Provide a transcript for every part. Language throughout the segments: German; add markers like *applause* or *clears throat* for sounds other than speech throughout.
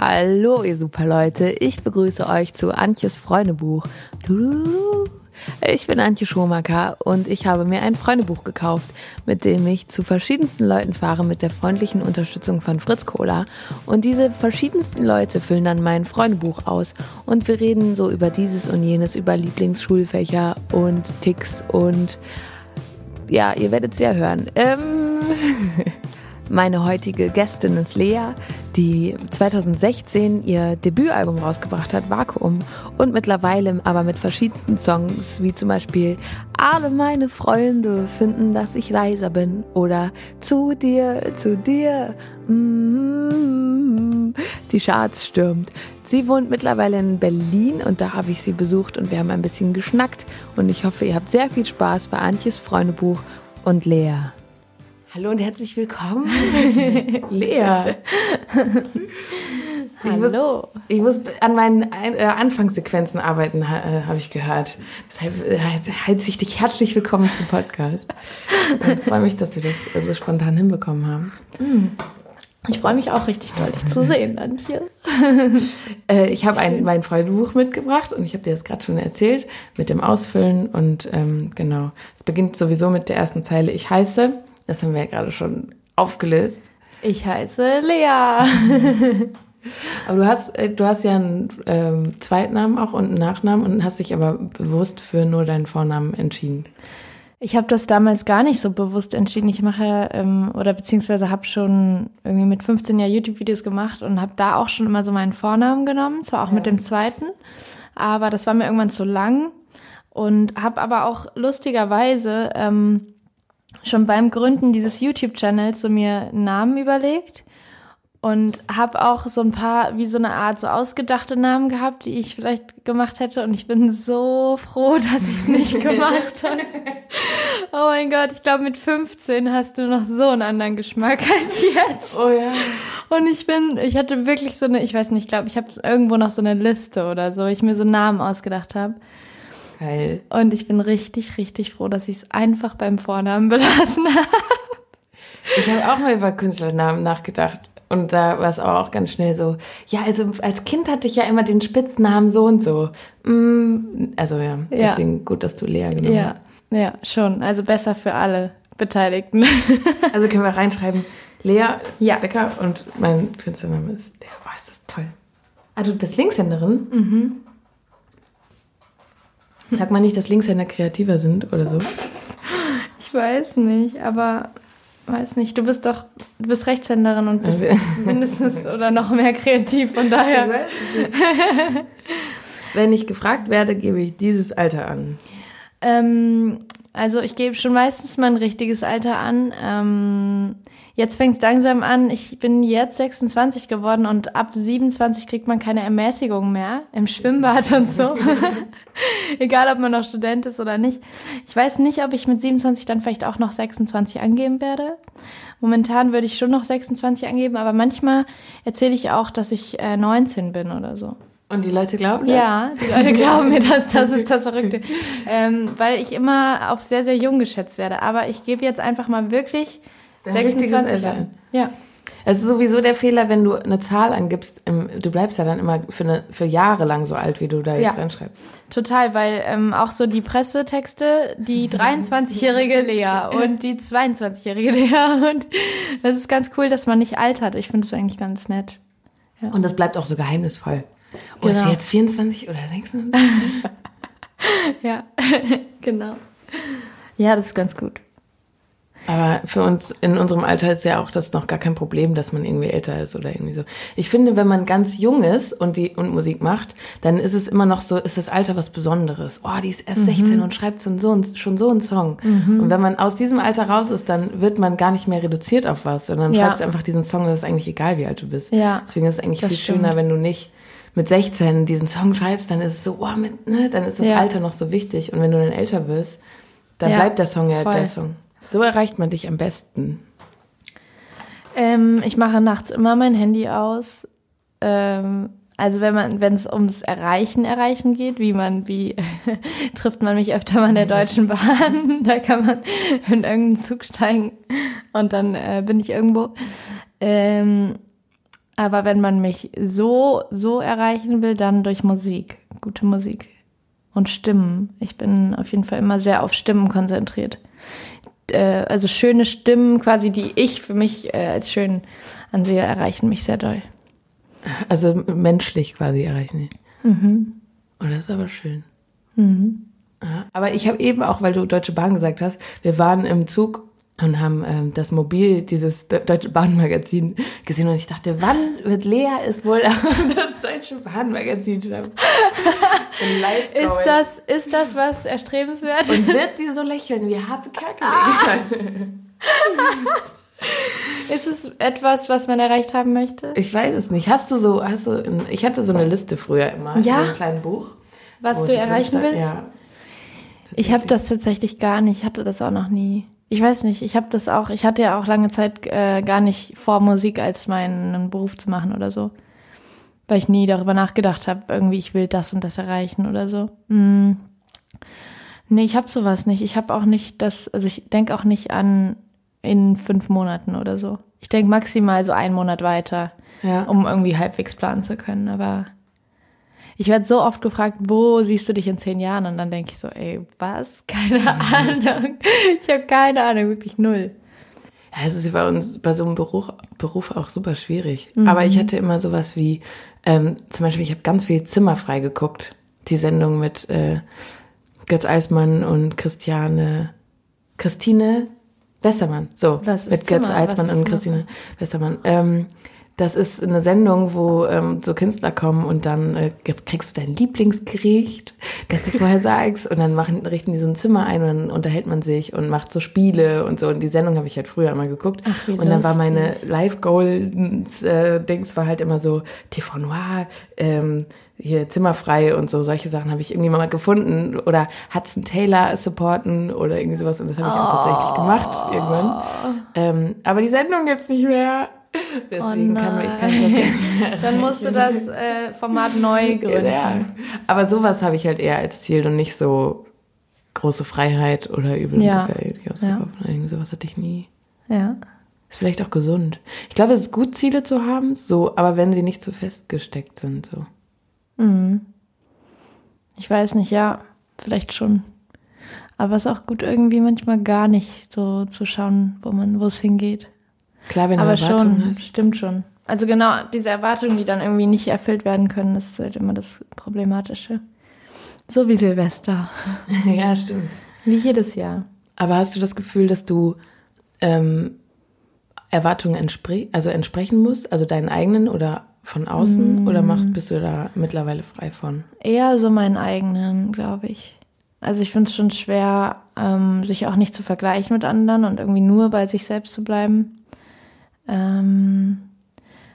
Hallo, ihr super Leute. Ich begrüße euch zu Antjes Freundebuch. Ich bin Antje Schomaker und ich habe mir ein Freundebuch gekauft, mit dem ich zu verschiedensten Leuten fahre mit der freundlichen Unterstützung von Fritz Cola. Und diese verschiedensten Leute füllen dann mein Freundebuch aus und wir reden so über dieses und jenes, über Lieblingsschulfächer und Ticks und ja, ihr werdet es ja hören. Ähm *laughs* Meine heutige Gästin ist Lea, die 2016 ihr Debütalbum rausgebracht hat, Vakuum, und mittlerweile aber mit verschiedensten Songs, wie zum Beispiel Alle meine Freunde finden, dass ich leiser bin oder Zu dir, zu dir, mm, die Charts stürmt. Sie wohnt mittlerweile in Berlin und da habe ich sie besucht und wir haben ein bisschen geschnackt und ich hoffe, ihr habt sehr viel Spaß bei Antjes Freundebuch und Lea. Hallo und herzlich willkommen, *laughs* Lea. Hallo. Ich muss, ich muss an meinen äh, Anfangssequenzen arbeiten, äh, habe ich gehört. Deshalb äh, heiße ich dich herzlich willkommen zum Podcast. Ich freue mich, dass wir das so spontan hinbekommen haben. Hm. Ich freue mich auch richtig doll, dich zu sehen, Antje. *laughs* äh, ich habe ein, mein Freundebuch mitgebracht und ich habe dir das gerade schon erzählt mit dem Ausfüllen. Und ähm, genau, es beginnt sowieso mit der ersten Zeile. Ich heiße das haben wir ja gerade schon aufgelöst. Ich heiße Lea. *laughs* aber du hast, äh, du hast ja einen ähm, Zweitnamen auch und einen Nachnamen und hast dich aber bewusst für nur deinen Vornamen entschieden. Ich habe das damals gar nicht so bewusst entschieden. Ich mache ähm, oder beziehungsweise habe schon irgendwie mit 15 Jahren YouTube-Videos gemacht und habe da auch schon immer so meinen Vornamen genommen, zwar auch ja. mit dem zweiten, aber das war mir irgendwann zu lang und habe aber auch lustigerweise ähm, schon beim Gründen dieses YouTube-Channels so mir einen Namen überlegt und habe auch so ein paar, wie so eine Art so ausgedachte Namen gehabt, die ich vielleicht gemacht hätte. Und ich bin so froh, *laughs* dass ich es nicht gemacht habe. Oh mein Gott, ich glaube, mit 15 hast du noch so einen anderen Geschmack *laughs* als jetzt. Oh ja. Und ich bin, ich hatte wirklich so eine, ich weiß nicht, ich glaube, ich habe irgendwo noch so eine Liste oder so, ich mir so Namen ausgedacht habe. Geil. Und ich bin richtig, richtig froh, dass ich es einfach beim Vornamen *laughs* belassen habe. Ich habe auch mal über Künstlernamen nachgedacht. Und da war es auch ganz schnell so, ja, also als Kind hatte ich ja immer den Spitznamen so und so. Mm, also ja, ja. deswegen gut, dass du Lea genommen ja. hast. Ja, schon. Also besser für alle Beteiligten. *laughs* Also können wir reinschreiben, Lea ja. Becker und mein Künstlername ist, der, oh, ist das toll. Ah, du bist Linkshänderin? Mhm. Sag mal nicht, dass Linkshänder kreativer sind oder so. Ich weiß nicht, aber weiß nicht. Du bist doch, du bist Rechtshänderin und bist mindestens oder noch mehr kreativ, von daher. Wenn ich gefragt werde, gebe ich dieses Alter an. Ähm, also ich gebe schon meistens mein richtiges Alter an. Ähm, Jetzt fängt es langsam an. Ich bin jetzt 26 geworden und ab 27 kriegt man keine Ermäßigung mehr im Schwimmbad und so. *laughs* Egal, ob man noch Student ist oder nicht. Ich weiß nicht, ob ich mit 27 dann vielleicht auch noch 26 angeben werde. Momentan würde ich schon noch 26 angeben, aber manchmal erzähle ich auch, dass ich äh, 19 bin oder so. Und die Leute glauben das? Ja, die Leute glauben mir das, das ist das Verrückte. *laughs* ähm, weil ich immer auf sehr, sehr jung geschätzt werde. Aber ich gebe jetzt einfach mal wirklich 26 Jahre. Ja. Es ist sowieso der Fehler, wenn du eine Zahl angibst, du bleibst ja dann immer für, eine, für Jahre lang so alt, wie du da jetzt ja, reinschreibst. Total, weil ähm, auch so die Pressetexte, die *laughs* 23-jährige Lea und die 22-jährige Lea *laughs* und das ist ganz cool, dass man nicht altert. Ich finde es eigentlich ganz nett. Ja. Und das bleibt auch so geheimnisvoll. Oh, genau. ist sie jetzt 24 oder 26? *laughs* ja, genau. Ja, das ist ganz gut. Aber für uns in unserem Alter ist ja auch das noch gar kein Problem, dass man irgendwie älter ist oder irgendwie so. Ich finde, wenn man ganz jung ist und die und Musik macht, dann ist es immer noch so, ist das Alter was Besonderes. Oh, die ist erst mhm. 16 und schreibt so, so schon so einen Song. Mhm. Und wenn man aus diesem Alter raus ist, dann wird man gar nicht mehr reduziert auf was, sondern ja. schreibst einfach diesen Song, das ist eigentlich egal, wie alt du bist. Ja. Deswegen ist es eigentlich viel stimmt. schöner, wenn du nicht mit 16 diesen Song schreibst, dann ist es so, oh, mit, ne, dann ist das ja. Alter noch so wichtig. Und wenn du dann älter wirst, dann ja, bleibt der Song ja voll. der Song. So erreicht man dich am besten. Ähm, ich mache nachts immer mein Handy aus. Ähm, also wenn man, wenn es ums Erreichen, Erreichen geht, wie man, wie *laughs* trifft man mich öfter mal in der Deutschen Bahn, *laughs* da kann man in irgendeinen Zug steigen und dann äh, bin ich irgendwo. Ähm, Aber wenn man mich so, so erreichen will, dann durch Musik. Gute Musik. Und Stimmen. Ich bin auf jeden Fall immer sehr auf Stimmen konzentriert. Äh, also schöne Stimmen, quasi, die ich für mich äh, als schön ansehe, erreichen mich sehr doll. Also menschlich quasi erreichen. Mhm. Oh, das ist aber schön. Mhm. Aber ich habe eben auch, weil du Deutsche Bahn gesagt hast, wir waren im Zug und haben ähm, das Mobil, dieses Deutsche Bahnmagazin gesehen und ich dachte, wann wird Lea es wohl *laughs* das Deutsche Bahnmagazin schreiben? ist das, ist das was erstrebenswert? Und wird sie so lächeln wie Habe Kerkeling? Ist es etwas, was man erreicht haben möchte? Ich weiß es nicht. Hast du so, hast du, ich hatte so eine Liste früher immer ja? in einem kleinen Buch. Was du erreichen willst? Ja. Ich habe das tatsächlich gar nicht, ich hatte das auch noch nie. Ich weiß nicht, ich habe das auch, ich hatte ja auch lange Zeit äh, gar nicht vor, Musik als meinen Beruf zu machen oder so. Weil ich nie darüber nachgedacht habe, irgendwie, ich will das und das erreichen oder so. Mm. Nee, ich habe sowas nicht. Ich habe auch nicht das, also ich denke auch nicht an in fünf Monaten oder so. Ich denke maximal so einen Monat weiter, ja. um irgendwie halbwegs planen zu können. Aber ich werde so oft gefragt, wo siehst du dich in zehn Jahren? Und dann denke ich so, ey, was? *laughs* Keine mhm. Ahnung. Ich habe keine Ahnung, wirklich null. Ja, es ist bei uns bei so einem Beruf, Beruf auch super schwierig. Mhm. Aber ich hatte immer sowas wie, ähm, zum Beispiel, ich habe ganz viel Zimmerfrei geguckt. Die Sendung mit äh, Götz Eismann und Christiane, Christine Westermann. So, Was mit Götz Eismann und Christine Westermann. Ähm, das ist eine Sendung, wo ähm, so Künstler kommen und dann äh, kriegst du dein Lieblingsgericht, das du vorher sagst und dann machen, richten die so ein Zimmer ein und dann unterhält man sich und macht so Spiele und so. Und die Sendung habe ich halt früher immer geguckt. Ach, wie und dann war meine Live-Goal-Dings äh, war halt immer so TV Noir, ähm, hier zimmerfrei und so solche Sachen habe ich irgendwie mal gefunden oder Hudson Taylor supporten oder irgendwie sowas und das habe ich auch tatsächlich gemacht irgendwann. Ähm, aber die Sendung gibt's nicht mehr *laughs* Deswegen oh kann ich, kann ich das *laughs* Dann musst du das *laughs* äh, Format neu gründen. Ja. Aber sowas habe ich halt eher als Ziel und nicht so große Freiheit oder übel ja. gefällt. Ja. Irgendwie sowas hatte ich nie. Ja. Ist vielleicht auch gesund. Ich glaube, es ist gut, Ziele zu haben, so, aber wenn sie nicht zu so festgesteckt sind, so. Mhm. Ich weiß nicht, ja, vielleicht schon. Aber es ist auch gut, irgendwie manchmal gar nicht so zu schauen, wo man, wo es hingeht. Klar, wenn du Aber Erwartungen schon, hast. stimmt schon. Also genau, diese Erwartungen, die dann irgendwie nicht erfüllt werden können, das ist halt immer das Problematische. So wie Silvester. *laughs* ja, stimmt. Wie jedes Jahr. Aber hast du das Gefühl, dass du ähm, Erwartungen entspre also entsprechen musst, also deinen eigenen oder von außen? Mm. Oder macht, bist du da mittlerweile frei von? Eher so meinen eigenen, glaube ich. Also ich finde es schon schwer, ähm, sich auch nicht zu vergleichen mit anderen und irgendwie nur bei sich selbst zu bleiben. Ähm,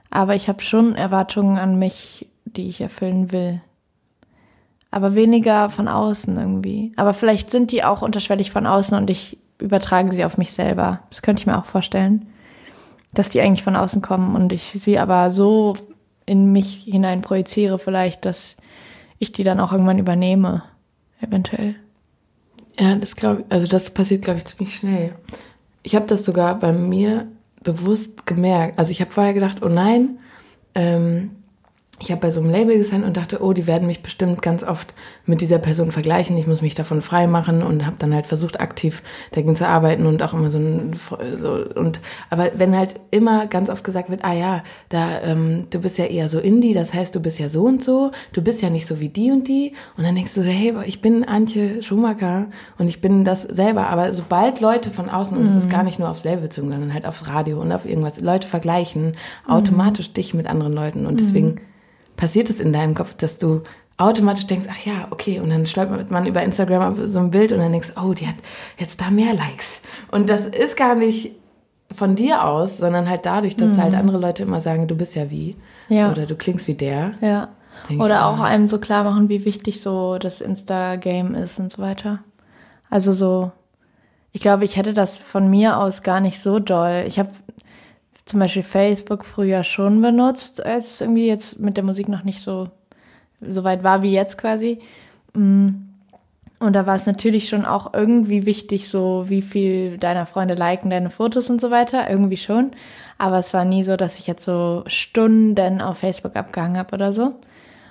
aber ich habe schon Erwartungen an mich, die ich erfüllen will. Aber weniger von außen irgendwie. Aber vielleicht sind die auch unterschwellig von außen und ich übertrage sie auf mich selber. Das könnte ich mir auch vorstellen. Dass die eigentlich von außen kommen und ich sie aber so in mich hinein projiziere, vielleicht, dass ich die dann auch irgendwann übernehme. Eventuell. Ja, das glaube also das passiert, glaube ich, ziemlich schnell. Ich habe das sogar bei mir bewusst gemerkt. Also ich habe vorher gedacht, oh nein, ähm, ich habe bei so einem Label gesandt und dachte, oh, die werden mich bestimmt ganz oft mit dieser Person vergleichen. Ich muss mich davon frei machen und habe dann halt versucht, aktiv dagegen zu arbeiten und auch immer so, ein, so und aber wenn halt immer ganz oft gesagt wird, ah ja, da ähm, du bist ja eher so Indie, das heißt, du bist ja so und so, du bist ja nicht so wie die und die und dann denkst du so, hey, ich bin Antje Schumacher und ich bin das selber. Aber sobald Leute von außen und es ist mhm. gar nicht nur aufs Label bezogen, sondern halt aufs Radio und auf irgendwas, Leute vergleichen automatisch mhm. dich mit anderen Leuten und deswegen mhm passiert es in deinem Kopf, dass du automatisch denkst, ach ja, okay, und dann stolpert man über Instagram so ein Bild und dann denkst, oh, die hat jetzt da mehr Likes. Und das ist gar nicht von dir aus, sondern halt dadurch, dass halt mhm. halt andere Leute immer sagen, du bist ja wie. Ja. Oder du klingst wie der. Ja. Oder ich, auch oh. einem so klar machen, wie wichtig so das Insta-Game ist und so weiter. Also so, ich glaube, ich hätte das von mir aus gar nicht so doll. Ich habe zum Beispiel Facebook früher schon benutzt, als irgendwie jetzt mit der Musik noch nicht so, so weit war wie jetzt quasi. Mm. Und da war es natürlich schon auch irgendwie wichtig, so wie viel deiner Freunde liken deine Fotos und so weiter. Irgendwie schon. Aber es war nie so, dass ich jetzt so Stunden auf Facebook abgehangen habe oder so.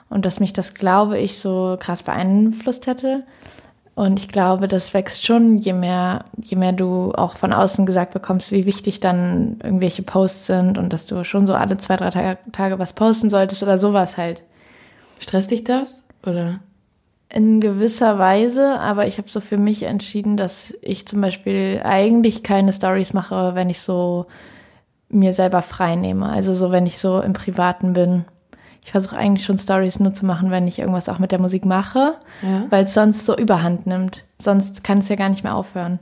Und dass mich das, glaube ich, so krass beeinflusst hätte. Und ich glaube, das wächst schon, je mehr, je mehr du auch von außen gesagt bekommst, wie wichtig dann irgendwelche Posts sind und dass du schon so alle zwei, drei Tage was posten solltest oder sowas halt. Stresst dich das? Oder? In gewisser Weise, aber ich habe so für mich entschieden, dass ich zum Beispiel eigentlich keine Stories mache, wenn ich so mir selber frei nehme. Also so, wenn ich so im Privaten bin ich versuche eigentlich schon Stories nur zu machen, wenn ich irgendwas auch mit der Musik mache, ja. weil es sonst so überhand nimmt. Sonst kann es ja gar nicht mehr aufhören.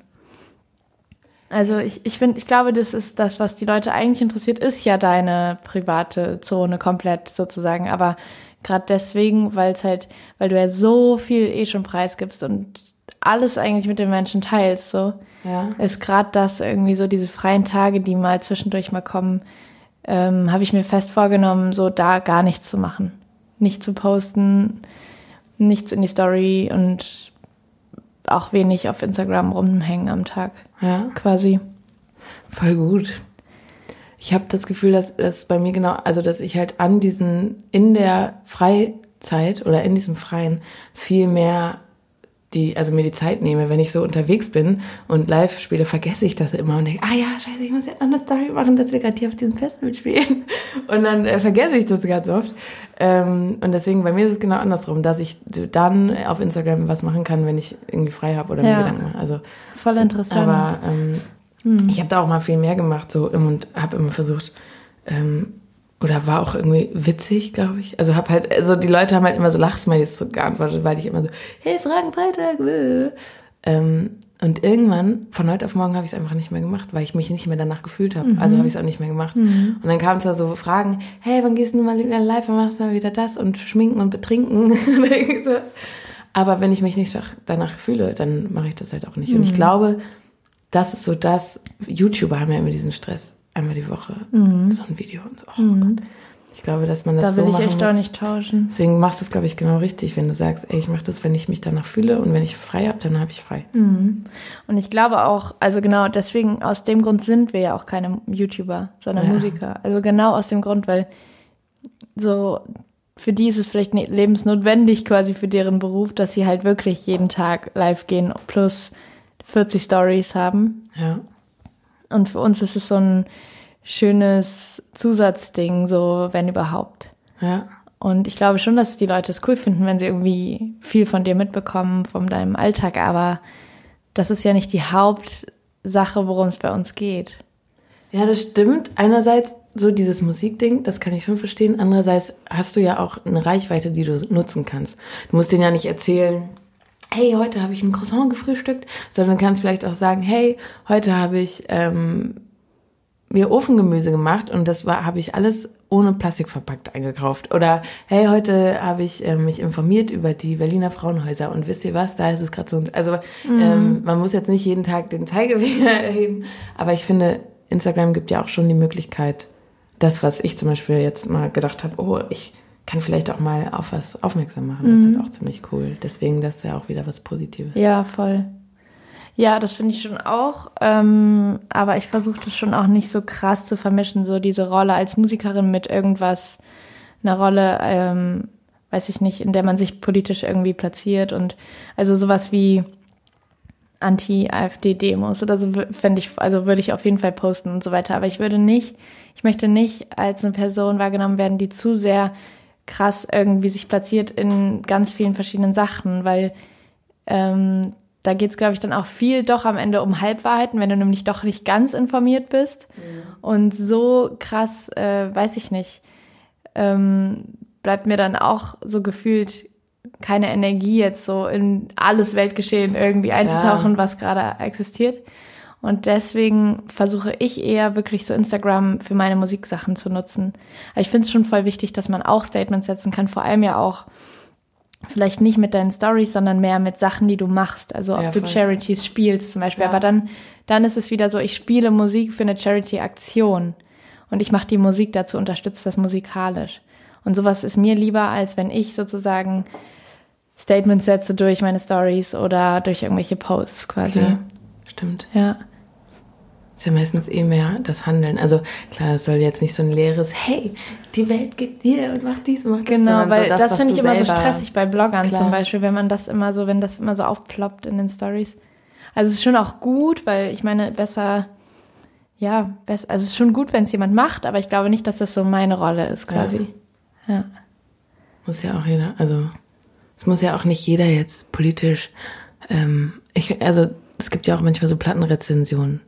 Also ich, ich finde, ich glaube, das ist das, was die Leute eigentlich interessiert, ist ja deine private Zone komplett sozusagen. Aber gerade deswegen, weil es halt, weil du ja so viel eh schon preisgibst und alles eigentlich mit den Menschen teilst, so ja. ist gerade das irgendwie so diese freien Tage, die mal zwischendurch mal kommen, ähm, habe ich mir fest vorgenommen, so da gar nichts zu machen. Nicht zu posten, nichts in die Story und auch wenig auf Instagram rumhängen am Tag. Ja. Quasi. Voll gut. Ich habe das Gefühl, dass es bei mir genau, also dass ich halt an diesen, in der Freizeit oder in diesem Freien viel mehr die, also mir die Zeit nehme, wenn ich so unterwegs bin und live spiele, vergesse ich das immer und denke, ah ja, scheiße, ich muss jetzt noch eine Story machen, dass wir gerade hier auf diesem Festival spielen. *laughs* Und dann äh, vergesse ich das ganz oft. Ähm, und deswegen, bei mir ist es genau andersrum, dass ich dann auf Instagram was machen kann, wenn ich irgendwie frei habe oder ja. mir Gedanken mache. Also, Voll interessant. Aber ähm, hm. ich habe da auch mal viel mehr gemacht so und habe immer versucht, ähm, oder war auch irgendwie witzig, glaube ich. Also hab halt, also die Leute haben halt immer so Lachsmilies so geantwortet, weil ich immer so, hey, Fragen Freitag. Ähm, und irgendwann, von heute auf morgen, habe ich es einfach nicht mehr gemacht, weil ich mich nicht mehr danach gefühlt habe. Mhm. Also habe ich es auch nicht mehr gemacht. Mhm. Und dann kamen es da so Fragen, hey, wann gehst du mal wieder live, wann machst du mal wieder das und schminken und betrinken. *laughs* Aber wenn ich mich nicht danach fühle, dann mache ich das halt auch nicht. Mhm. Und ich mhm. glaube, das ist so das, YouTuber haben ja immer diesen Stress einmal die Woche mhm. so ein Video und so. Oh mhm. Gott. Ich glaube, dass man das da so will ich echt muss. auch nicht tauschen. Deswegen machst du es, glaube ich, genau richtig, wenn du sagst, ey, ich mache das, wenn ich mich danach fühle und wenn ich frei habe, dann habe ich frei. Mhm. Und ich glaube auch, also genau deswegen, aus dem Grund sind wir ja auch keine YouTuber, sondern ja. Musiker. Also genau aus dem Grund, weil so für die ist es vielleicht lebensnotwendig quasi für deren Beruf, dass sie halt wirklich jeden Tag live gehen plus 40 Stories haben. Ja. Und für uns ist es so ein schönes Zusatzding, so wenn überhaupt. Ja. Und ich glaube schon, dass die Leute es cool finden, wenn sie irgendwie viel von dir mitbekommen, von deinem Alltag. Aber das ist ja nicht die Hauptsache, worum es bei uns geht. Ja, das stimmt. Einerseits so dieses Musikding, das kann ich schon verstehen. Andererseits hast du ja auch eine Reichweite, die du nutzen kannst. Du musst denen ja nicht erzählen, hey, heute habe ich ein Croissant gefrühstückt, sondern du kannst vielleicht auch sagen, hey, heute habe ich ähm, mir Ofengemüse gemacht und das war habe ich alles ohne Plastik verpackt eingekauft. Oder hey, heute habe ich äh, mich informiert über die Berliner Frauenhäuser und wisst ihr was, da ist es gerade so. Also mhm. ähm, man muss jetzt nicht jeden Tag den Zeigefinger *laughs* erheben, aber ich finde, Instagram gibt ja auch schon die Möglichkeit, das, was ich zum Beispiel jetzt mal gedacht habe, oh, ich kann vielleicht auch mal auf was aufmerksam machen. Das ist halt auch ziemlich cool. Deswegen, das ist ja auch wieder was Positives. Ja, voll. Ja, das finde ich schon auch. Ähm, aber ich versuche das schon auch nicht so krass zu vermischen, so diese Rolle als Musikerin mit irgendwas, einer Rolle, ähm, weiß ich nicht, in der man sich politisch irgendwie platziert und also sowas wie Anti-AfD-Demos oder so fände ich, also würde ich auf jeden Fall posten und so weiter. Aber ich würde nicht, ich möchte nicht als eine Person wahrgenommen werden, die zu sehr krass irgendwie sich platziert in ganz vielen verschiedenen Sachen, weil ähm, da geht es, glaube ich, dann auch viel doch am Ende um Halbwahrheiten, wenn du nämlich doch nicht ganz informiert bist. Mhm. Und so krass, äh, weiß ich nicht, ähm, bleibt mir dann auch so gefühlt keine Energie, jetzt so in alles Weltgeschehen irgendwie einzutauchen, ja. was gerade existiert. Und deswegen versuche ich eher wirklich so Instagram für meine Musiksachen zu nutzen. Aber ich finde es schon voll wichtig, dass man auch Statements setzen kann, vor allem ja auch vielleicht nicht mit deinen Stories, sondern mehr mit Sachen, die du machst. Also ob ja, du Charities spielst zum Beispiel. Ja. Aber dann, dann ist es wieder so, ich spiele Musik für eine Charity-Aktion und ich mache die Musik dazu, unterstütze das musikalisch. Und sowas ist mir lieber, als wenn ich sozusagen Statements setze durch meine Stories oder durch irgendwelche Posts quasi. Klar, stimmt. Ja. Ist ja meistens eh mehr das Handeln. Also klar, es soll jetzt nicht so ein leeres, hey, die Welt geht dir und mach dies und mach das. Genau, weil so das, das finde ich immer so stressig bei Bloggern Klar. zum Beispiel, wenn man das immer so, wenn das immer so aufploppt in den Stories. Also es ist schon auch gut, weil ich meine, besser, ja, besser, also es ist schon gut, wenn es jemand macht, aber ich glaube nicht, dass das so meine Rolle ist quasi. Ja. Muss ja auch jeder, also es muss ja auch nicht jeder jetzt politisch, ähm, ich, also es gibt ja auch manchmal so Plattenrezensionen.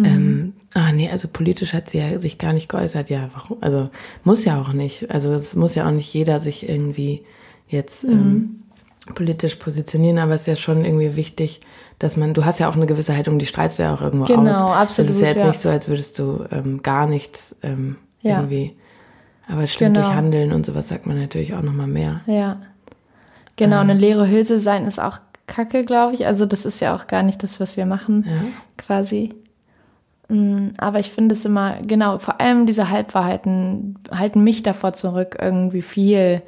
Mhm. Ähm, ah nee, also politisch hat sie ja sich gar nicht geäußert. Ja, warum? Also muss ja auch nicht. Also es muss ja auch nicht jeder sich irgendwie jetzt Mhm. ähm, politisch positionieren, aber es ist ja schon irgendwie wichtig, dass man, du hast ja auch eine gewisse Haltung, die strahlst du ja auch irgendwo Genau, aus. absolut, Es ist ja jetzt ja. nicht so, als würdest du ähm, gar nichts ähm, Ja. irgendwie. Aber stimmt, Genau. durch Handeln und sowas sagt man natürlich auch nochmal mehr. Ja. Genau, eine leere Hülse sein ist auch Kacke, glaube ich. Also das ist ja auch gar nicht das, was wir machen, Ja. quasi. Mm, Aber ich finde es immer, genau, vor allem diese Halbwahrheiten halten mich davor zurück, irgendwie viel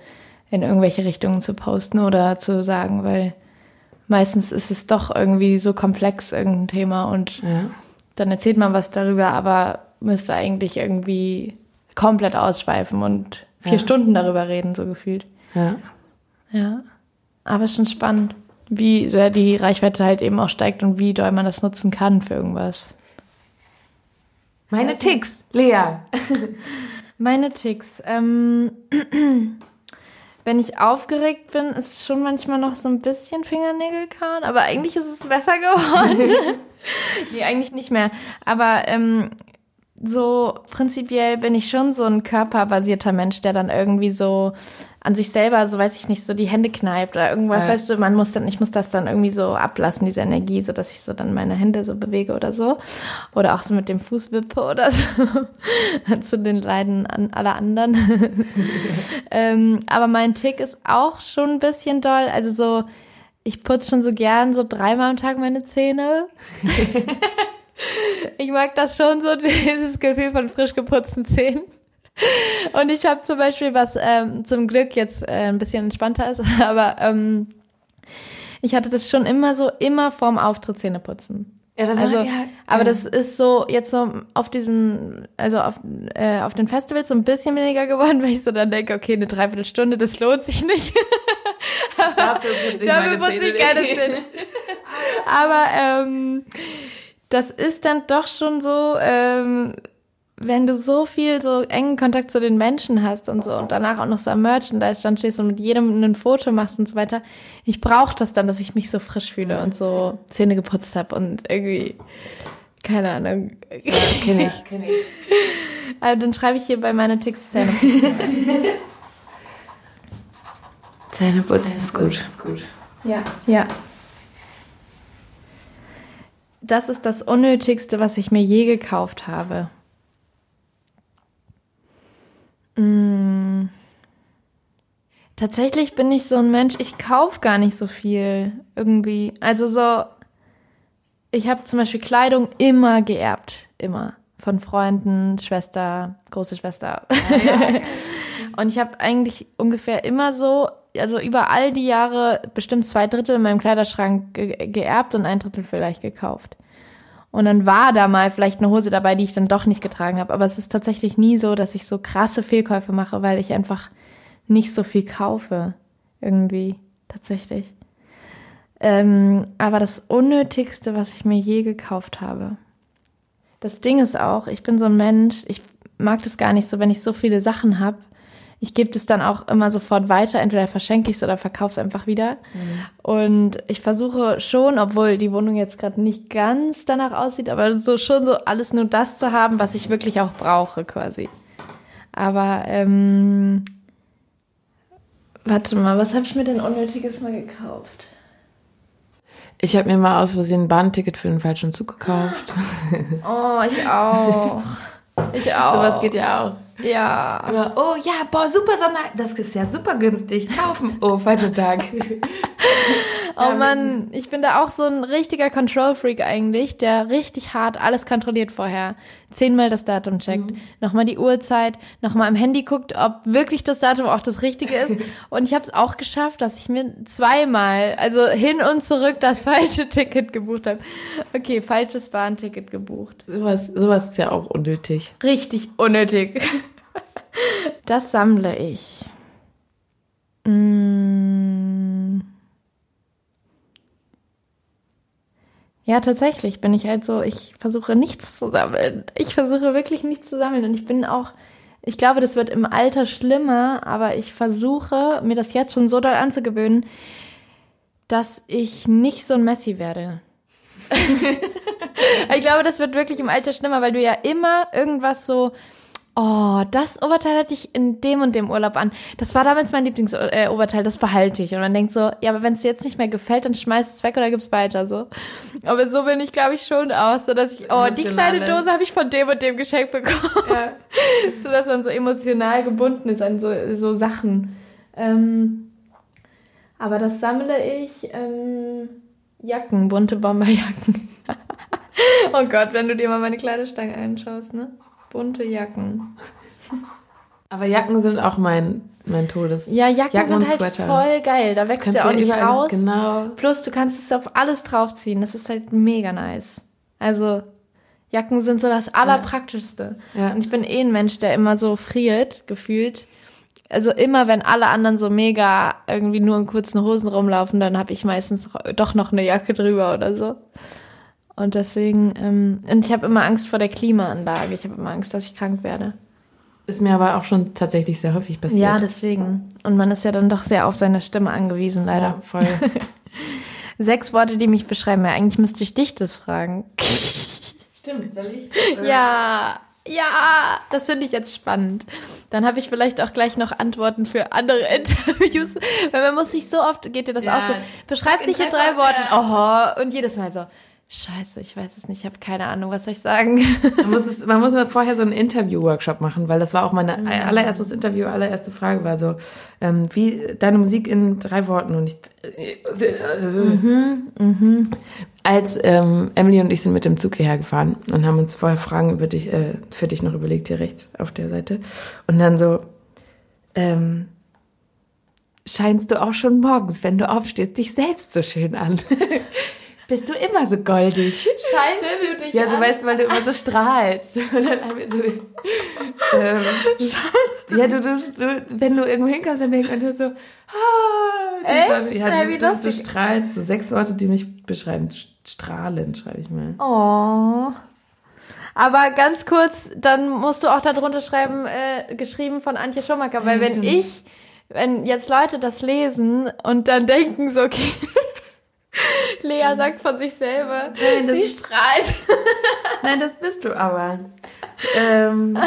in irgendwelche Richtungen zu posten oder zu sagen, weil meistens ist es doch irgendwie so komplex, irgendein Thema und Ja. dann erzählt man was darüber, aber müsste eigentlich irgendwie komplett ausschweifen und vier Ja. Stunden darüber reden, so gefühlt. Ja. Ja, aber ist schon spannend, wie sehr die Reichweite halt eben auch steigt und wie doll man das nutzen kann für irgendwas. Meine Ticks, Lea. *laughs* Meine Ticks. Ähm, *clears throat* wenn ich aufgeregt bin, ist schon manchmal noch so ein bisschen Fingernägelkauen, aber eigentlich ist es besser *laughs* geworden. nee, eigentlich nicht mehr. Aber ähm, so prinzipiell bin ich schon so ein körperbasierter Mensch, der dann irgendwie so an sich selber, so weiß ich nicht, so die Hände kneift oder irgendwas, Ja. weißt du, man muss dann, ich muss das dann irgendwie so ablassen, diese Energie, so dass ich so dann meine Hände so bewege oder so. Oder auch so mit dem Fuß wippe oder so. *laughs* Zu den Leiden an aller anderen. *laughs* ähm, aber mein Tick ist auch schon ein bisschen doll. Also so, ich putze schon so gern so dreimal am Tag meine Zähne. *laughs* Ich mag das schon so, dieses Gefühl von frisch geputzten Zähnen. *laughs* Und ich habe zum Beispiel, was ähm, zum Glück jetzt äh, ein bisschen entspannter ist, *laughs* aber ähm, ich hatte das schon immer so, immer vorm Auftritt Zähne putzen. Ja, das Also, war, ja, aber ja. das ist so jetzt so auf diesen, also auf, äh, auf den Festivals so ein bisschen weniger geworden, *laughs* weil ich so dann denke, okay, eine Dreiviertelstunde, das lohnt sich nicht. dafür putze ich Dafür meine ich keine. Zähne. Aber ähm, das ist dann doch schon so, ähm, wenn du so viel so engen Kontakt zu den Menschen hast und so und danach auch noch so am Merchandise dann stehst und mit jedem ein Foto machst und so weiter. Ich brauche das dann, dass ich mich so frisch fühle und so Zähne geputzt habe und irgendwie, keine Ahnung. Ja, kenn ich, kenn ich. *laughs* Also dann schreibe ich hier bei meiner Ticks Zähne. Zähneputzen *laughs* ist gut. Ja. Ja. Das ist das Unnötigste, was ich mir je gekauft habe. Mm. Tatsächlich bin ich so ein Mensch, ich kaufe gar nicht so viel irgendwie. Also so, ich habe zum Beispiel Kleidung immer geerbt, immer. Von Freunden, Schwester, große Schwester. *laughs* Und ich habe eigentlich ungefähr immer so, also über all die Jahre bestimmt zwei Drittel in meinem Kleiderschrank ge geerbt und ein Drittel vielleicht gekauft. Und dann war da mal vielleicht eine Hose dabei, die ich dann doch nicht getragen habe. Aber es ist tatsächlich nie so, dass ich so krasse Fehlkäufe mache, weil ich einfach nicht so viel kaufe. Irgendwie. Tatsächlich. Ähm, aber das Unnötigste, was ich mir je gekauft habe. Das Ding ist auch, ich bin so ein Mensch, ich mag das gar nicht so, wenn ich so viele Sachen habe. Ich gebe das dann auch immer sofort weiter, entweder verschenke ich es oder verkaufe es einfach wieder. Und ich versuche schon, obwohl die Wohnung jetzt gerade nicht ganz danach aussieht, aber so schon so alles nur das zu haben, was ich wirklich auch brauche, quasi. Aber ähm, warte mal, was habe ich mir denn Unnötiges mal gekauft? Ich habe mir mal aus Versehen ein Bahnticket für den falschen Zug gekauft. Oh, ich auch. Ich *laughs* auch. Sowas geht ja auch. Ja. Aber, oh ja, boah, super Sonder. Das ist ja super günstig. Kaufen. *laughs* Oh, falscher Tag. Oh Mann, ich bin da auch so ein richtiger Control-Freak eigentlich, der richtig hart alles kontrolliert vorher. Zehnmal das Datum checkt, mhm. nochmal die Uhrzeit, nochmal im Handy guckt, ob wirklich das Datum auch das Richtige ist. *laughs* und ich habe es auch geschafft, dass ich mir zweimal, also hin und zurück, das *laughs* falsche Ticket gebucht habe. Okay, falsches Bahnticket gebucht. Sowas, sowas ist ja auch unnötig. Richtig unnötig. Das sammle ich. Mm. Ja, tatsächlich bin ich halt so, ich versuche nichts zu sammeln. Ich versuche wirklich nichts zu sammeln. Und ich bin auch, ich glaube, das wird im Alter schlimmer, aber ich versuche, mir das jetzt schon so doll anzugewöhnen, dass ich nicht so ein Messi werde. *laughs* ich glaube, das wird wirklich im Alter schlimmer, weil du ja immer irgendwas so Oh, das Oberteil hatte ich in dem und dem Urlaub an. Das war damals mein Lieblingsoberteil, äh, das behalte ich. Und man denkt so, ja, aber wenn es dir jetzt nicht mehr gefällt, dann schmeiß es weg oder gib's weiter so. Aber so bin ich, glaube ich, schon aus, so dass ich, oh, die kleine Dose habe ich von dem und dem geschenkt bekommen. Ja. *laughs* so dass man so emotional gebunden ist an so, so Sachen. Ähm, aber das sammle ich ähm, Jacken, bunte Bomberjacken. *laughs* oh Gott, wenn du dir mal meine Kleiderstange anschaust, ne? Bunte Jacken. Aber Jacken sind auch mein, mein Todes. Ja, Jacken, Jacken sind halt Sweater. voll geil. Da wächst du auch nicht überall, raus. Genau. Plus, du kannst es auf alles draufziehen. Das ist halt mega nice. Also, Jacken sind so das Allerpraktischste. Ja. Ja. Und ich bin eh ein Mensch, der immer so friert, gefühlt. Also immer, wenn alle anderen so mega irgendwie nur in kurzen Hosen rumlaufen, dann habe ich meistens doch noch eine Jacke drüber oder so. Und deswegen, ähm, und ich habe immer Angst vor der Klimaanlage. Ich habe immer Angst, dass ich krank werde. Ist mir aber auch schon tatsächlich sehr häufig passiert. Ja, deswegen. Und man ist ja dann doch sehr auf seine Stimme angewiesen, leider. Ja, voll. *laughs* Sechs Worte, die mich beschreiben. Ja, eigentlich müsste ich dich das fragen. *laughs* Stimmt, soll ich? *laughs* Ja, ja, das finde ich jetzt spannend. Dann habe ich vielleicht auch gleich noch Antworten für andere Interviews. Weil man muss sich so oft, geht dir das ja, auch so, beschreib dich in drei Worten. Oh, und jedes Mal so. Scheiße, ich weiß es nicht, ich habe keine Ahnung, was soll ich sagen. *laughs* Man muss, es, man muss vorher so einen Interview-Workshop machen, weil das war auch meine mhm. allererstes Interview, allererste Frage war so, ähm, wie deine Musik in drei Worten und nicht. Mhm, mhm. Als ähm, Emily und ich sind mit dem Zug hierher gefahren und haben uns vorher Fragen über dich, äh, für dich noch überlegt, hier rechts auf der Seite. Und dann so, ähm, scheinst du auch schon morgens, wenn du aufstehst, dich selbst so schön an. *laughs* bist du immer so goldig. Scheinst du dich Ja, so an? weißt du, weil du immer so strahlst. *laughs* Und dann haben wir so, ähm, Scheinst du? Ja, du, du, du, wenn du irgendwo hinkommst, dann denkt man nur so, ah, Echt? So, ja, du, du, du strahlst. So sechs Worte, die mich beschreiben. Strahlend, schreibe ich mal. Oh. Aber ganz kurz, dann musst du auch darunter schreiben, äh, geschrieben von Antje Schumacher, weil ja, wenn ich, wenn jetzt Leute das lesen und dann denken so, okay, Lea sagt von sich selber, Nein, sie strahlt. *laughs* Nein, das bist du aber. Ähm,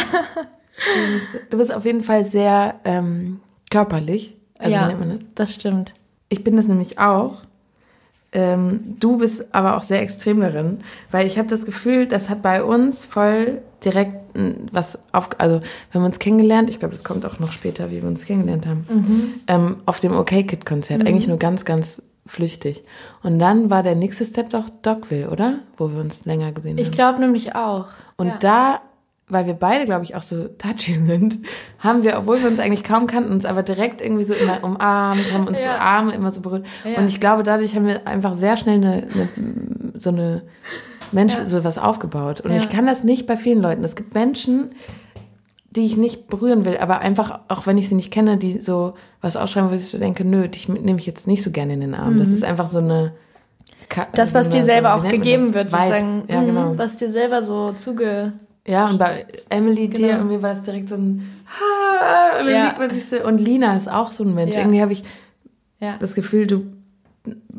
*laughs* du bist auf jeden Fall sehr ähm, körperlich. Also ja, das? das stimmt. Ich bin das nämlich auch. Ähm, du bist aber auch sehr extrem darin, weil ich habe das Gefühl, das hat bei uns voll direkt was auf, also wir haben uns kennengelernt, ich glaube, das kommt auch noch später, wie wir uns kennengelernt haben, mhm. ähm, auf dem OK Kid Konzert, mhm. eigentlich nur ganz, ganz flüchtig. Und dann war der nächste Step doch Dogville, oder? Wo wir uns länger gesehen haben. Ich glaube nämlich auch. Und ja. da, weil wir beide, glaube ich, auch so touchy *laughs* sind, haben wir, obwohl wir uns eigentlich kaum kannten, uns aber direkt irgendwie so immer umarmt, haben uns ja. Arme immer so berührt. Ja. Und ich glaube, dadurch haben wir einfach sehr schnell eine, eine so eine Mensch, so was aufgebaut. Und ich kann das nicht bei vielen Leuten. Es gibt Menschen, die ich nicht berühren will, aber einfach, auch wenn ich sie nicht kenne, die so was ausschreiben, wo ich so denke, nö, dich nehme ich jetzt nicht so gerne in den Arm. Mhm. Das ist einfach so eine. Das, was so dir selber so, auch gegeben wird, sozusagen. Ja, mhm, genau. Was dir selber so zuge. Ja, und bei Emily, genau. dir, irgendwie war das direkt so ein. Ha, und dann ja. liegt man sich so. Und Lina ist auch so ein Mensch. Ja. Irgendwie habe ich ja. das Gefühl, du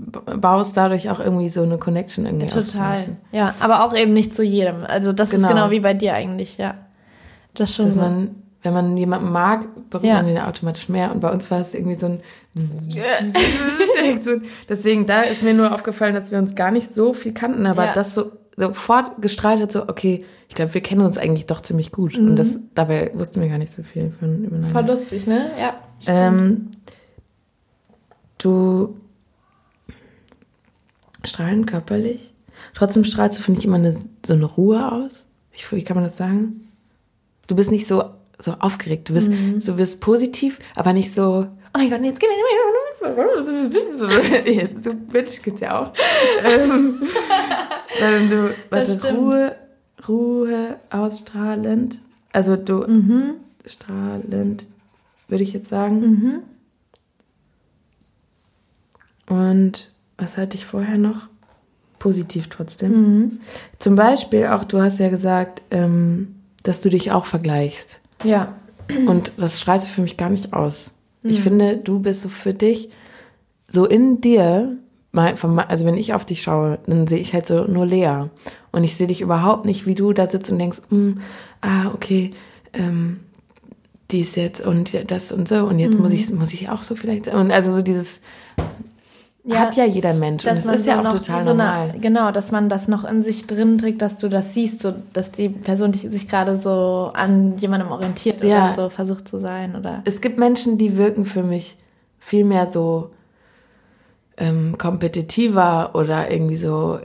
baust dadurch auch irgendwie so eine Connection irgendwie Total. Ja, aber auch eben nicht zu jedem. Also das genau. ist genau wie bei dir eigentlich, ja. Das schon dass man, wenn man jemanden mag, berührt ja. man ihn automatisch mehr. Und bei uns war es irgendwie so ein *laughs* *laughs* Deswegen, da ist mir nur aufgefallen, dass wir uns gar nicht so viel kannten, aber ja. das so sofort gestrahlt hat, so, okay, ich glaube, wir kennen uns eigentlich doch ziemlich gut. Mhm. Und das, dabei wussten wir gar nicht so viel von übereinander. Voll lustig, ne? Ja. Ähm, du strahlend körperlich. Trotzdem strahlst du, finde ich, immer eine, so eine Ruhe aus. Ich, wie kann man das sagen? Du bist nicht so, so aufgeregt. Du bist, mhm. so bist positiv, aber nicht so, oh mein Gott, jetzt gehen wir. so Bitch gibt's ja auch. ähm, *laughs* du, warte, Ruhe, Ruhe, ausstrahlend. Also du, mhm. strahlend, würde ich jetzt sagen. Mhm. Und was hatte ich vorher noch? Positiv trotzdem. Mhm. Zum Beispiel auch, du hast ja gesagt, ähm, dass du dich auch vergleichst. Ja. Und das strahlst du für mich gar nicht aus. Mhm. Ich finde, du bist so für dich, so in dir, also wenn ich auf dich schaue, dann sehe ich halt so nur Lea. Und ich sehe dich überhaupt nicht, wie du da sitzt und denkst, mm, ah, okay, ähm, die ist jetzt und das und so und jetzt mhm. muss ich muss ich auch so vielleicht und also so dieses ja, hat ja jeder Mensch und das ist ja auch total so normal. Eine, genau, dass man das noch in sich drin trägt, dass du das siehst, so dass die Person sich gerade so an jemandem orientiert ja. oder so versucht zu sein oder. Es gibt Menschen, die wirken für mich viel mehr so ähm, kompetitiver oder irgendwie so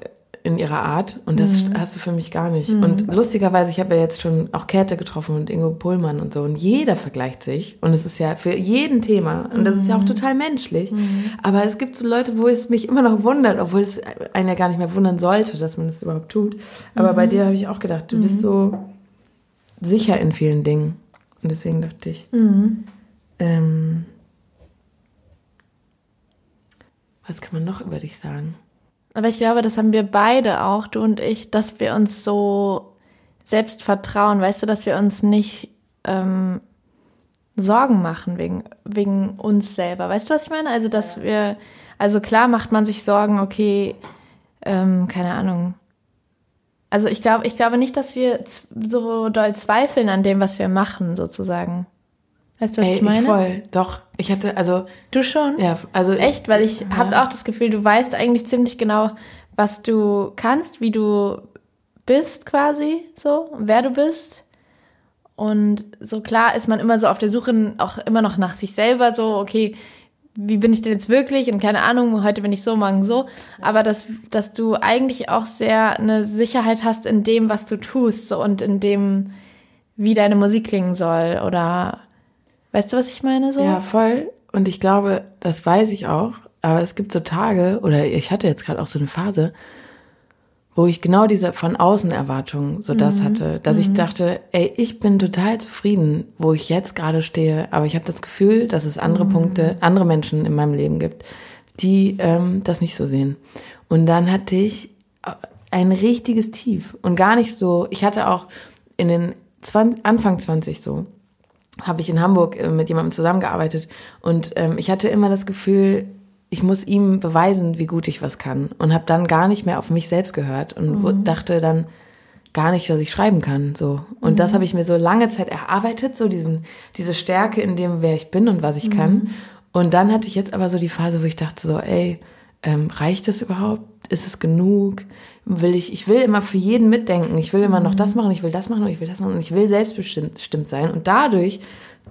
in ihrer Art und das mhm. hast du für mich gar nicht. Mhm. Und lustigerweise, ich habe ja jetzt schon auch Käthe getroffen und Ingo Pullmann und so und jeder vergleicht sich und es ist ja für jeden Thema und das ist ja auch mhm. total menschlich. Mhm. Aber es gibt so Leute, wo es mich immer noch wundert, obwohl es einen ja gar nicht mehr wundern sollte, dass man das überhaupt tut. Aber bei mhm. dir habe ich auch gedacht, du bist so sicher in vielen Dingen und deswegen dachte ich, ähm, was kann man noch über dich sagen? Aber ich glaube, das haben wir beide auch, du und ich, dass wir uns so selbst vertrauen, weißt du, dass wir uns nicht ähm, Sorgen machen wegen, wegen uns selber. Weißt du, was ich meine? Also, dass ja. wir, also klar macht man sich Sorgen, okay, ähm, keine Ahnung. Also ich glaube, ich glaube nicht, dass wir so doll zweifeln an dem, was wir machen, sozusagen. Weißt du, was Ey, ich meine? Ich voll, doch. Ich hatte, also. Du schon? Ja, also. Echt? Weil ich ja. habe auch das Gefühl, du weißt eigentlich ziemlich genau, was du kannst, wie du bist quasi, so, wer du bist. Und so klar ist man immer so auf der Suche auch immer noch nach sich selber, so, okay, wie bin ich denn jetzt wirklich? Und keine Ahnung, heute bin ich so, morgen so. Aber dass, dass du eigentlich auch sehr eine Sicherheit hast in dem, was du tust, so, und in dem, wie deine Musik klingen soll oder Weißt du, was ich meine so? Ja, voll. Und ich glaube, das weiß ich auch. Aber es gibt so Tage, oder ich hatte jetzt gerade auch so eine Phase, wo ich genau diese von außen Erwartungen so das mhm. hatte, dass mhm. ich dachte, ey, ich bin total zufrieden, wo ich jetzt gerade stehe, aber ich habe das Gefühl, dass es andere mhm. Punkte, andere Menschen in meinem Leben gibt, die ähm, das nicht so sehen. Und dann hatte ich ein richtiges Tief und gar nicht so, ich hatte auch in den 20, Anfang 20 so, habe ich in Hamburg äh, mit jemandem zusammengearbeitet und ähm, ich hatte immer das Gefühl, ich muss ihm beweisen, wie gut ich was kann und habe dann gar nicht mehr auf mich selbst gehört und mhm. dachte dann gar nicht, dass ich schreiben kann so und mhm. das habe ich mir so lange Zeit erarbeitet, so diesen diese Stärke in dem, wer ich bin und was ich mhm. kann und dann hatte ich jetzt aber so die Phase, wo ich dachte so, ey, ähm, reicht das überhaupt? Ist es genug? will ich, ich will immer für jeden mitdenken. Ich will immer noch das machen, ich will das machen und ich will das machen und ich will selbstbestimmt sein. Und dadurch,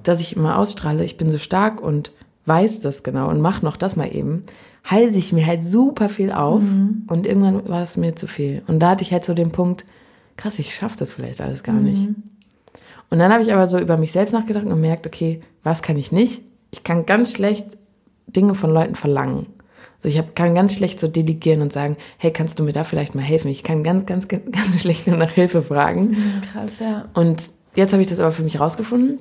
dass ich immer ausstrahle, ich bin so stark und weiß das genau und mach noch das mal eben, heile ich mir halt super viel auf mhm. und irgendwann war es mir zu viel. Und da hatte ich halt so den Punkt, krass, ich schaffe das vielleicht alles gar mhm. nicht. Und dann habe ich aber so über mich selbst nachgedacht und gemerkt, okay, was kann ich nicht? Ich kann ganz schlecht Dinge von Leuten verlangen. So, ich hab, kann ganz schlecht so delegieren und sagen, hey, kannst du mir da vielleicht mal helfen? Ich kann ganz, ganz, ganz, *laughs* schlecht nur nach Hilfe fragen. Mhm, krass, ja. Und jetzt habe ich das aber für mich rausgefunden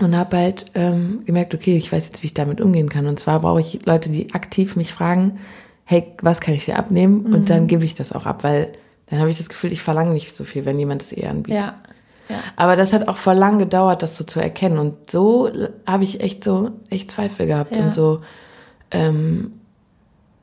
und habe halt ähm, gemerkt, okay, ich weiß jetzt, wie ich damit umgehen kann. Und zwar brauche ich Leute, die aktiv mich fragen, hey, was kann ich dir abnehmen? Mhm. Und dann gebe ich das auch ab, weil dann habe ich das Gefühl, ich verlange nicht so viel, wenn jemand es eher anbietet. Ja. Ja. Aber das hat auch voll lang gedauert, das so zu erkennen. Und so habe ich echt so, echt Zweifel gehabt ja. und so, ähm,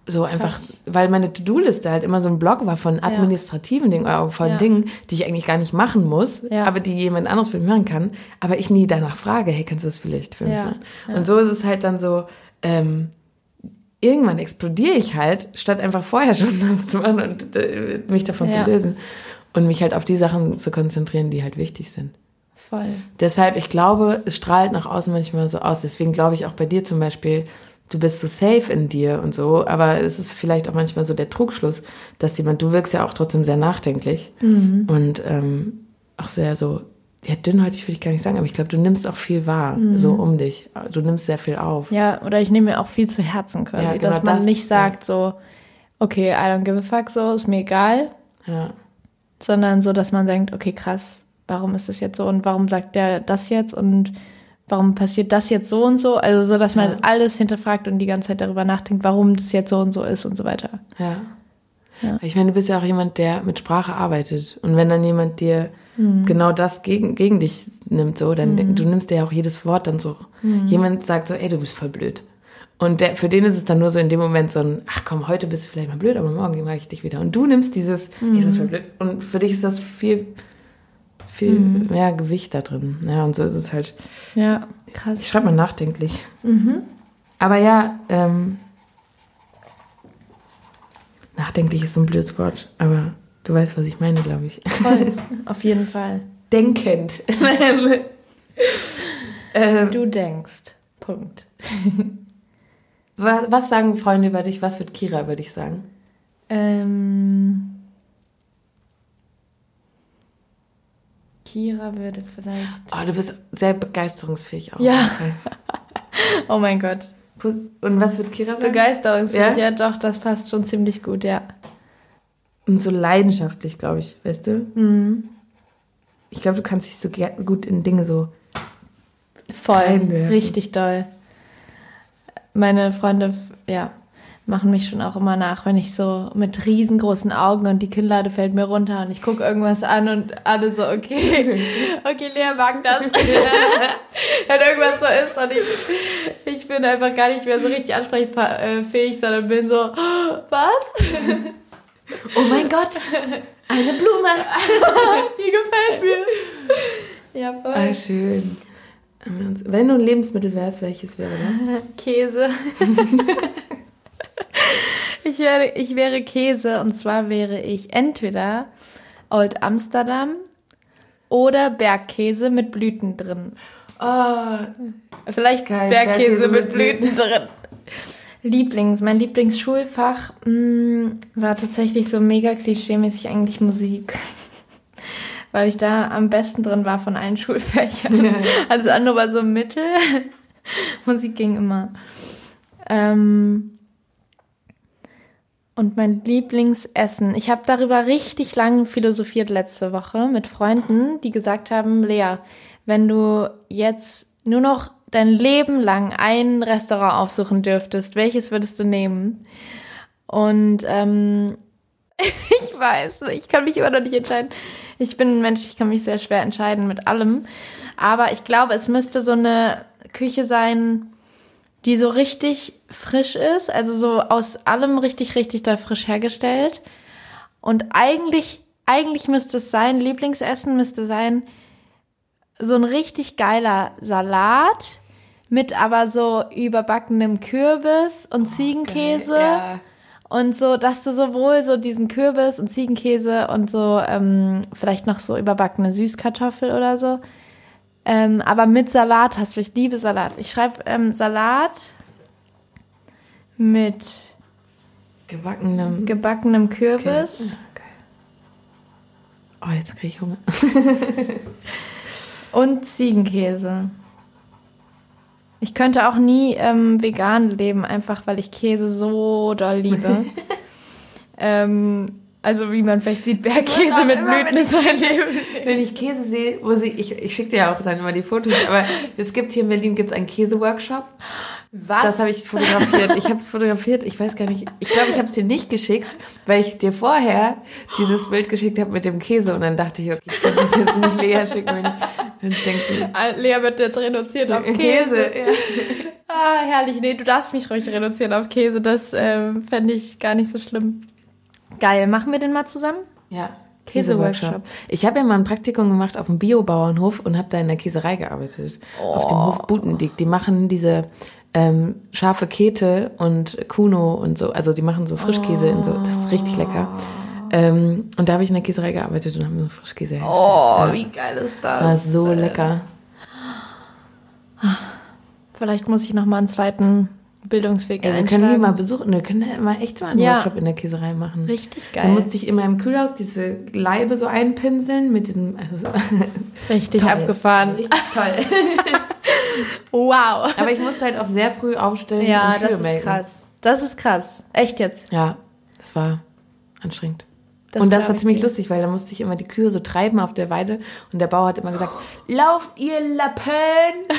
so einfach, weil meine To-Do-Liste halt immer so ein Blog war von administrativen ja. Dingen, oder von ja. Dingen, die ich eigentlich gar nicht machen muss, ja. aber die jemand anderes für mich machen kann, aber ich nie danach frage, hey, kannst du das vielleicht für mich machen? Und so ist es halt dann so, ähm, irgendwann explodiere ich halt, statt einfach vorher *laughs* schon das zu machen und äh, mich davon zu lösen und mich halt auf die Sachen zu konzentrieren, die halt wichtig sind. Voll. Deshalb, ich glaube, es strahlt nach außen manchmal so aus. Deswegen glaube ich auch bei dir zum Beispiel, du bist so safe in dir und so, aber es ist vielleicht auch manchmal so der Trugschluss, dass jemand, du wirkst ja auch trotzdem sehr nachdenklich Mhm. und ähm, auch sehr so, ja, dünnhäutig würde ich gar nicht sagen, aber ich glaube, du nimmst auch viel wahr, so um dich. Du nimmst sehr viel auf. Mhm. Ja, oder ich nehme mir auch viel zu Herzen quasi, Ja, genau dass man das, nicht sagt so, okay, I don't give a fuck, so, ist mir egal, Ja, sondern so, dass man denkt, okay, krass, warum ist das jetzt so und warum sagt der das jetzt und warum passiert das jetzt so und so? Also so, dass man Ja. alles hinterfragt und die ganze Zeit darüber nachdenkt, warum das jetzt so und so ist und so weiter. ja. Ja. Ich meine, du bist ja auch jemand, der mit Sprache arbeitet. Und wenn dann jemand dir Mhm. genau das gegen, gegen dich nimmt, so, dann denk- du nimmst dir ja auch jedes Wort dann so. Mhm. Jemand sagt so, ey, du bist voll blöd. Und der, für den ist es dann nur so in dem Moment so ein, ach komm, heute bist du vielleicht mal blöd, aber morgen mag ich dich wieder. Und du nimmst dieses, ey, du bist voll blöd. Und für dich ist das viel, viel mehr Gewicht da drin. Ja, und so ist es halt. Ja, Ich krass. schreibe mal nachdenklich. Aber ja, ähm, nachdenklich ist so ein blödes Wort, aber du weißt, was ich meine, glaube ich. Voll, *laughs* auf jeden Fall. Denkend. *laughs* ähm, Du denkst. Punkt. *laughs* was, was sagen Freunde über dich? Was wird Kira über dich sagen? Ähm, Kira würde vielleicht. Oh, du bist sehr begeisterungsfähig auch. Ja. *laughs* Oh mein Gott. Und was wird Kira sagen? Begeisterungsfähig, Ja? ja? doch, das passt schon ziemlich gut, ja. Und so leidenschaftlich, glaube ich, weißt du? Mhm. Ich glaube, du kannst dich so gut in Dinge so. Voll, Reinwerfen. richtig doll. Meine Freunde, ja, machen mich schon auch immer nach, wenn ich so mit riesengroßen Augen und die Kinnlade fällt mir runter und ich gucke irgendwas an und alle so, okay, *laughs* okay, Lea mag das. *laughs* wenn irgendwas so ist und ich, ich bin einfach gar nicht mehr so richtig ansprechfähig, sondern bin so, *gasps* was? Oh mein Gott, eine Blume. *laughs* Die gefällt mir. Ja, voll. Ah, schön. Wenn du ein Lebensmittel wärst, welches wäre das? Käse. Ich, wäre, ich wäre Käse und zwar wäre ich entweder Old Amsterdam oder Bergkäse mit Blüten drin. Oh, Vielleicht Geil, Bergkäse, Bergkäse mit mit Blüten drin. Lieblings, mein Lieblingsschulfach mh, war tatsächlich so mega klischeemäßig eigentlich Musik. *laughs* Weil ich da am besten drin war von allen Schulfächern. Alles andere war so mittel. *laughs* Musik ging immer. Ähm, und mein Lieblingsessen. Ich habe darüber richtig lang philosophiert letzte Woche mit Freunden, die gesagt haben, Lea, wenn du jetzt nur noch dein Leben lang ein Restaurant aufsuchen dürftest, welches würdest du nehmen? Und ähm, *laughs* ich weiß, ich kann mich immer noch nicht entscheiden. Ich bin ein Mensch, ich kann mich sehr schwer entscheiden mit allem. Aber ich glaube, es müsste so eine Küche sein, die so richtig frisch ist, also so aus allem richtig, richtig da frisch hergestellt. Und eigentlich, eigentlich müsste es sein, Lieblingsessen müsste sein, so ein richtig geiler Salat mit aber so überbackenem Kürbis und Ziegenkäse. Ja. Und so, dass du sowohl so diesen Kürbis und Ziegenkäse und so ähm, vielleicht noch so überbackene Süßkartoffel oder so. Ähm, aber mit Salat hast du. Ich liebe Salat. Ich schreibe ähm, Salat mit Gebackenem. gebackenem Kürbis. Okay. Oh, jetzt kriege ich Hunger. *laughs* Und Ziegenkäse. Ich könnte auch nie ähm, vegan leben, einfach weil ich Käse so doll liebe. *laughs* ähm, also wie man vielleicht sieht, Bergkäse mit Blüten ist mein Leben. Wenn ich Käse sehe, muss ich, ich, ich schicke dir ja auch dann immer die Fotos, aber es gibt hier in Berlin gibt's einen Käseworkshop. Was? Das habe ich fotografiert. Ich habe es fotografiert. Ich weiß gar nicht. Ich glaube, ich habe es dir nicht geschickt, weil ich dir vorher dieses Bild geschickt habe mit dem Käse und dann dachte ich, okay, ich kann das jetzt nicht Lea schicken, wenn wenn ich denke, Ah, Lea wird jetzt reduziert auf Käse. Käse. Ja. Ah, herrlich. Nee, du darfst mich ruhig reduzieren auf Käse. Das ähm, fände ich gar nicht so schlimm. Geil. Machen wir den mal zusammen? Ja. Käseworkshop. Ich habe ja mal ein Praktikum gemacht auf dem Biobauernhof und habe da in der Käserei gearbeitet. Auf dem Hof Butendick. Die machen diese ähm, scharfe Kete und Kuno und so. Also die machen so Frischkäse und so. Das ist richtig lecker. Ähm, und da habe ich in der Käserei gearbeitet und haben so Frischkäse hergestellt. Oh, Ja. wie geil ist das? War so lecker. Vielleicht muss ich noch mal einen zweiten Bildungsweg Ja, wir einschlagen. können die mal besuchen. Wir können ja mal echt mal einen Ja. Workshop in der Käserei machen. Richtig Da geil. musste ich immer im Kühlhaus diese Leibe so einpinseln mit diesem. Also, Richtig Toll. abgefahren. richtig toll. *laughs* Wow. Aber ich musste halt auch sehr früh aufstellen. Ja, das ist melken. krass. Das ist krass. Echt jetzt. Ja, das war anstrengend. Das und das war ich ziemlich dir. lustig, weil da musste ich immer die Kühe so treiben auf der Weide und der Bauer hat immer gesagt, lauft ihr Lappen!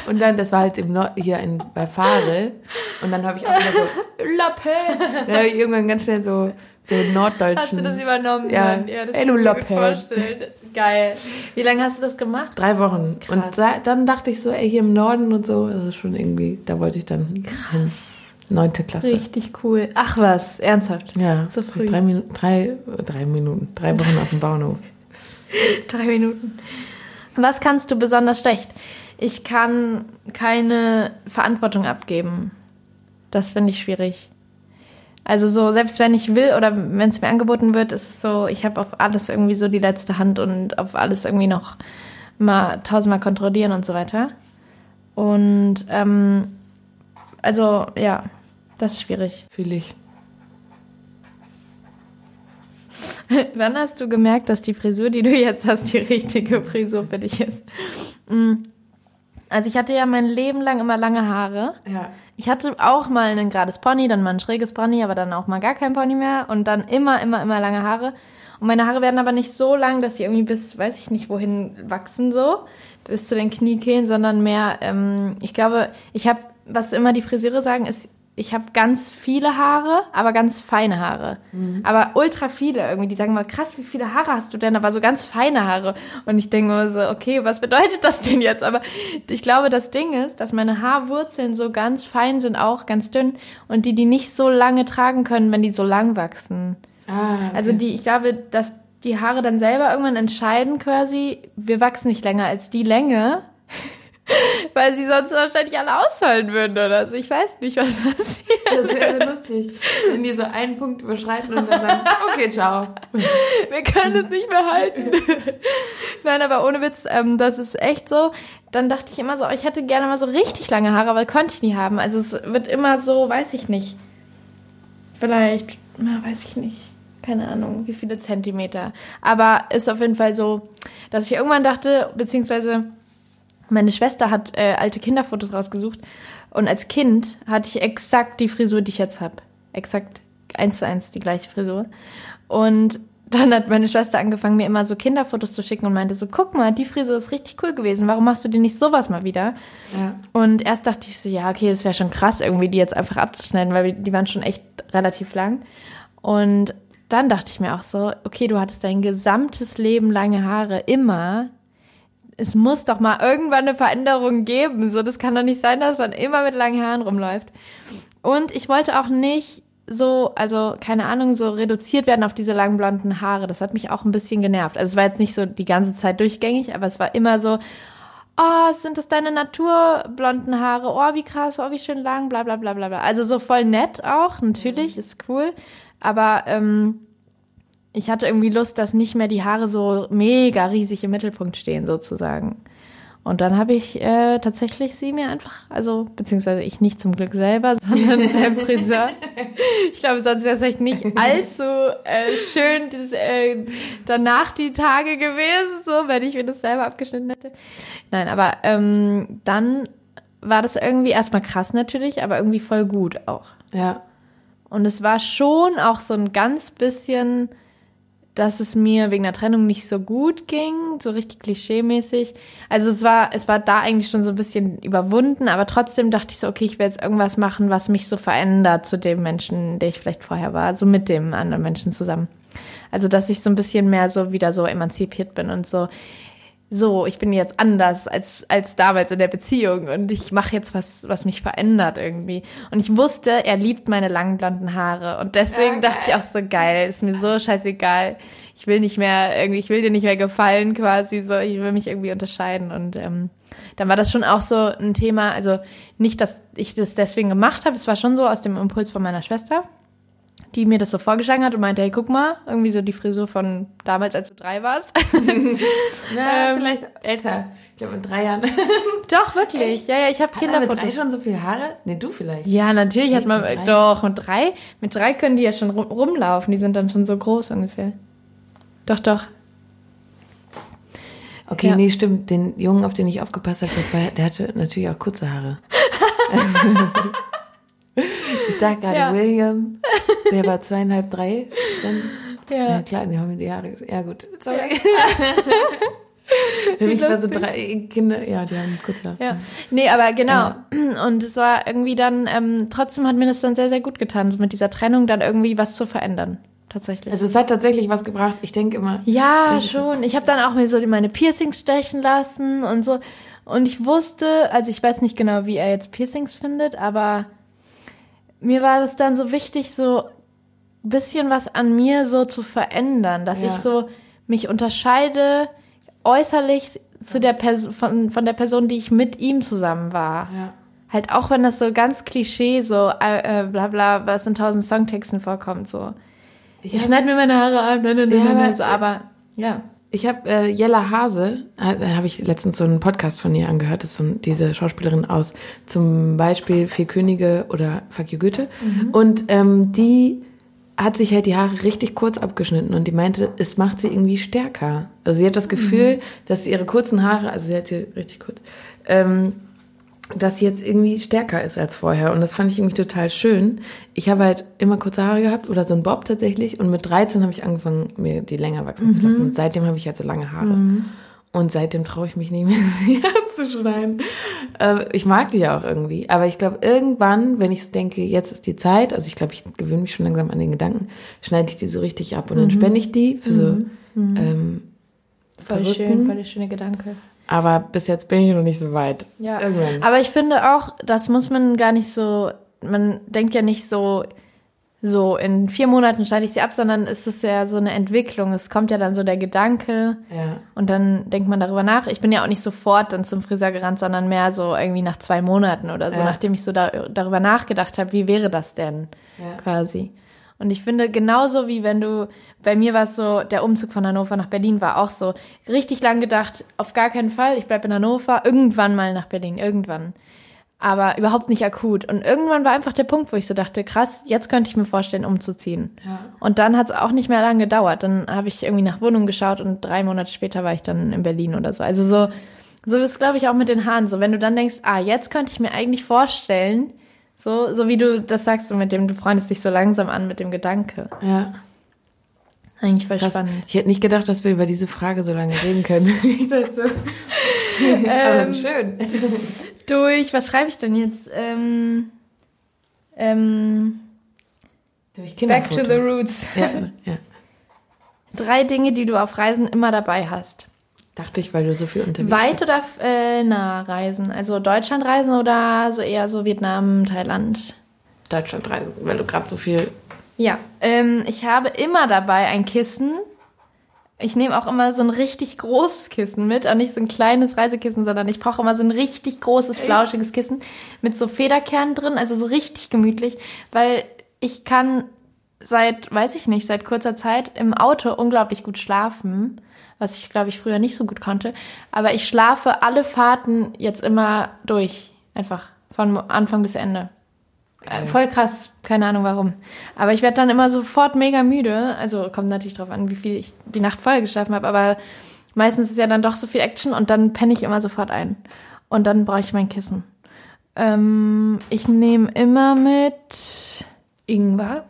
Und dann, das war halt im Nord hier in, bei Fahre und dann habe ich auch immer so, Lappen! Dann habe ich irgendwann ganz schnell so, so norddeutschen. Hast du das übernommen? Ja. Ja das Ey, kann du Lappen. vorstellen. Geil. Wie lange hast du das gemacht? Drei Wochen. Krass. Und da, dann dachte ich so, ey, hier im Norden und so, das ist schon irgendwie, da wollte ich dann hin. Neunte Klasse. Richtig cool. Ach was, ernsthaft. Ja, So früh. Drei, Minuten, drei, drei Minuten, drei Wochen auf dem Bauernhof. *laughs* Drei Minuten. Was kannst du besonders schlecht? Ich kann keine Verantwortung abgeben. Das finde ich schwierig. Also so, selbst wenn ich will oder wenn es mir angeboten wird, ist es so, ich habe auf alles irgendwie so die letzte Hand und auf alles irgendwie noch mal tausendmal kontrollieren und so weiter. Und ähm, also ja, das ist schwierig. Fühle ich. *laughs* Wann hast du gemerkt, dass die Frisur, die du jetzt hast, die richtige Frisur für dich ist? Mm. Also ich hatte ja mein Leben lang immer lange Haare. Ja. Ich hatte auch mal ein gerades Pony, dann mal ein schräges Pony, aber dann auch mal gar kein Pony mehr und dann immer, immer, immer lange Haare. Und meine Haare werden aber nicht so lang, dass sie irgendwie bis, weiß ich nicht, wohin wachsen so, bis zu den Kniekehlen, sondern mehr, ähm, ich glaube, ich habe, was immer die Friseure sagen, ist, ich habe ganz viele Haare, aber ganz feine Haare. Aber ultra viele irgendwie. Die sagen mal, krass, wie viele Haare hast du denn? Aber so ganz feine Haare. Und ich denke mir so, okay, was bedeutet das denn jetzt? Aber ich glaube, das Ding ist, dass meine Haarwurzeln so ganz fein sind, auch ganz dünn. Und die, die nicht so lange tragen können, wenn die so lang wachsen. Ah, okay. Also die, ich glaube, dass die Haare dann selber irgendwann entscheiden quasi, wir wachsen nicht länger als die Länge, *laughs* *laughs* weil sie sonst wahrscheinlich alle ausfallen würden oder so. Ich weiß nicht, was passiert. das wäre so lustig, wenn die so einen Punkt überschreiten und dann sagen, okay, ciao. Wir können es nicht mehr halten. *laughs* Nein, aber ohne Witz, ähm, das ist echt so. Dann dachte ich immer so, ich hätte gerne mal so richtig lange Haare, aber konnte ich nie haben. Also es wird immer so, weiß ich nicht. Vielleicht, na, weiß ich nicht. Keine Ahnung, wie viele Zentimeter. Aber ist auf jeden Fall so, dass ich irgendwann dachte, beziehungsweise meine Schwester hat äh, alte Kinderfotos rausgesucht und als Kind hatte ich exakt die Frisur, die ich jetzt habe. Exakt eins zu eins die gleiche Frisur. Und dann hat meine Schwester angefangen, mir immer so Kinderfotos zu schicken und meinte so, guck mal, die Frisur ist richtig cool gewesen. Warum machst du dir nicht sowas mal wieder? Ja. Und erst dachte ich so, ja, okay, es wäre schon krass, irgendwie die jetzt einfach abzuschneiden, weil die waren schon echt relativ lang. Und dann dachte ich mir auch so, okay, du hattest dein gesamtes Leben lange Haare, immer. Es muss doch mal irgendwann eine Veränderung geben. So, das kann doch nicht sein, dass man immer mit langen Haaren rumläuft. Und ich wollte auch nicht so, also keine Ahnung, so reduziert werden auf diese langen blonden Haare. Das hat mich auch ein bisschen genervt. Also es war jetzt nicht so die ganze Zeit durchgängig, aber es war immer so, oh, sind das deine naturblonden Haare? Oh, wie krass, oh, wie schön lang, bla bla bla bla bla. Also so voll nett auch, natürlich, ist cool. Aber ähm, ich hatte irgendwie Lust, dass nicht mehr die Haare so mega riesig im Mittelpunkt stehen, sozusagen. Und dann habe ich äh, tatsächlich sie mir einfach, also beziehungsweise ich nicht zum Glück selber, *laughs* sondern der Friseur. Ich glaube, sonst wäre es echt nicht allzu äh, schön das, äh, danach die Tage gewesen, so wenn ich mir das selber abgeschnitten hätte. Nein, aber ähm, dann war das irgendwie erstmal krass natürlich, aber irgendwie voll gut auch. Ja. Und es war schon auch so ein ganz bisschen, dass es mir wegen der Trennung nicht so gut ging, so richtig klischeemäßig. Also es war, es war da eigentlich schon so ein bisschen überwunden, aber trotzdem dachte ich so, okay, ich will jetzt irgendwas machen, was mich so verändert zu dem Menschen, der ich vielleicht vorher war, so mit dem anderen Menschen zusammen. Also dass ich so ein bisschen mehr so wieder so emanzipiert bin und so, so, ich bin jetzt anders als, als damals in der Beziehung und ich mache jetzt was, was mich verändert irgendwie. Und ich wusste, er liebt meine langen blonden Haare und deswegen Ja, dachte ich auch so geil, ist mir so scheißegal. Ich will nicht mehr irgendwie, ich will dir nicht mehr gefallen quasi so, ich will mich irgendwie unterscheiden und ähm, dann war das schon auch so ein Thema, also nicht, dass ich das deswegen gemacht habe, es war schon so aus dem Impuls von meiner Schwester. Die mir das so vorgeschlagen hat und meinte, hey, guck mal, irgendwie so die Frisur von damals, als du drei warst. *laughs* Na, *laughs* ähm, vielleicht älter. Ich glaube, in drei Jahren. *laughs* Doch, wirklich. Ja, ja, ich habe Kinderfotos. Mit drei schon so viele Haare? Nee, du vielleicht. Ja, natürlich Echt, hat man, mit doch, mit drei. Mit drei können die ja schon rumlaufen. Die sind dann schon so groß ungefähr. Doch, doch. Okay, ja. nee, stimmt. Den Jungen, auf den ich aufgepasst habe, das war, der hatte natürlich auch kurze Haare. ich dachte gerade, ja. William, der war zweieinhalb, drei. Dann, ja. ja klar, die haben mir die Haare. Ja, gut. Sorry. Ja. *laughs* Für mich war so drei Kinder, ja, die haben kurz Haare. Ja. Nee, aber genau. Ja. *clears throat* Und es war irgendwie dann, ähm, trotzdem hat mir das dann sehr, sehr gut getan, mit dieser Trennung dann irgendwie was zu verändern tatsächlich. Also es hat tatsächlich was gebracht. Ich denke immer. Ja, schon. Ich habe dann auch mir so meine Piercings stechen lassen und so. Und ich wusste, also ich weiß nicht genau, wie er jetzt Piercings findet, aber mir war das dann so wichtig, so bisschen was an mir so zu verändern, dass ja. ich so mich unterscheide äußerlich zu der Person von, von der Person, die ich mit ihm zusammen war. Ja. Halt auch wenn das so ganz Klischee so äh, äh, bla bla, was in tausend Songtexten vorkommt, so. Ich, ich schneide mir meine Haare ab, nein, nein, nein, nein, so, aber ja. Ich habe äh, Jella Hase, äh, habe ich letztens so einen Podcast von ihr angehört, das ist so diese Schauspielerin aus zum Beispiel Vier Könige oder Fuck you Goethe. Mhm. Und ähm, die hat sich halt die Haare richtig kurz abgeschnitten und die meinte, es macht sie irgendwie stärker. Also sie hat das Gefühl, mhm. dass sie ihre kurzen Haare, also sie hat sie richtig kurz, ähm, dass sie jetzt irgendwie stärker ist als vorher. Und das fand ich irgendwie total schön. Ich habe halt immer kurze Haare gehabt oder so ein Bob tatsächlich. Und mit 13 habe ich angefangen, mir die länger wachsen mhm. zu lassen. Und seitdem habe ich halt so lange Haare. Mhm. Und seitdem traue ich mich nicht mehr, *laughs* sie abzuschneiden. Äh, ich mag die ja auch irgendwie. Aber ich glaube, irgendwann, wenn ich so denke, jetzt ist die Zeit, also ich glaube, ich gewöhne mich schon langsam an den Gedanken, schneide ich die so richtig ab und dann mhm. spende ich die für so mhm. Mhm. ähm, Voll Verrückten. schön, voll der schöne Gedanke. Aber bis jetzt bin ich noch nicht so weit. Ja. Irgendwann. Aber ich finde auch, das muss man gar nicht so, man denkt ja nicht so, so in vier Monaten schneide ich sie ab, sondern es ist ja so eine Entwicklung. Es kommt ja dann so der Gedanke ja. und dann denkt man darüber nach. Ich bin ja auch nicht sofort dann zum Friseur gerannt, sondern mehr so irgendwie nach zwei Monaten oder so, ja. nachdem ich so da, darüber nachgedacht habe, wie wäre das denn ja. quasi. Und ich finde, genauso wie wenn du, bei mir war es so, der Umzug von Hannover nach Berlin war auch so, richtig lang gedacht, auf gar keinen Fall, ich bleibe in Hannover, irgendwann mal nach Berlin, irgendwann. Aber überhaupt nicht akut. Und irgendwann war einfach der Punkt, wo ich so dachte, krass, jetzt könnte ich mir vorstellen, umzuziehen. Ja. Und dann hat es auch nicht mehr lange gedauert. Dann habe ich irgendwie nach Wohnungen geschaut und drei Monate später war ich dann in Berlin oder so. Also so, so ist glaube ich auch mit den Haaren so. Wenn du dann denkst, ah, jetzt könnte ich mir eigentlich vorstellen, so, so wie du das sagst, mit dem du freundest dich so langsam an mit dem Gedanke. Ja. Eigentlich voll Krass. spannend. Ich hätte nicht gedacht, dass wir über diese Frage so lange reden können. *laughs* ich so. *laughs* ähm, schön. *laughs* Durch, was schreibe ich denn jetzt? Ähm, ähm, durch Back to the Roots. Ja, ja. Drei Dinge, die du auf Reisen immer dabei hast. Dachte ich, weil du so viel unterwegs Weit bist. oder äh, nah reisen? Also Deutschland reisen oder so eher so Vietnam, Thailand? Deutschland reisen, weil du gerade so viel. Ja, ähm, ich habe immer dabei ein Kissen. Ich nehme auch immer so ein richtig großes Kissen mit, auch nicht so ein kleines Reisekissen, sondern ich brauche immer so ein richtig großes, flauschiges Kissen mit so Federkernen drin, also so richtig gemütlich, weil ich kann seit, weiß ich nicht, seit kurzer Zeit im Auto unglaublich gut schlafen was ich, glaube ich, früher nicht so gut konnte. Aber ich schlafe alle Fahrten jetzt immer durch. Einfach von Anfang bis Ende. Äh, voll krass, keine Ahnung warum. Aber ich werde dann immer sofort mega müde. Also kommt natürlich drauf an, wie viel ich die Nacht vorher geschlafen habe. Aber meistens ist ja dann doch so viel Action und dann penne ich immer sofort ein. Und dann brauche ich mein Kissen. Ähm, ich nehme immer mit Ingwer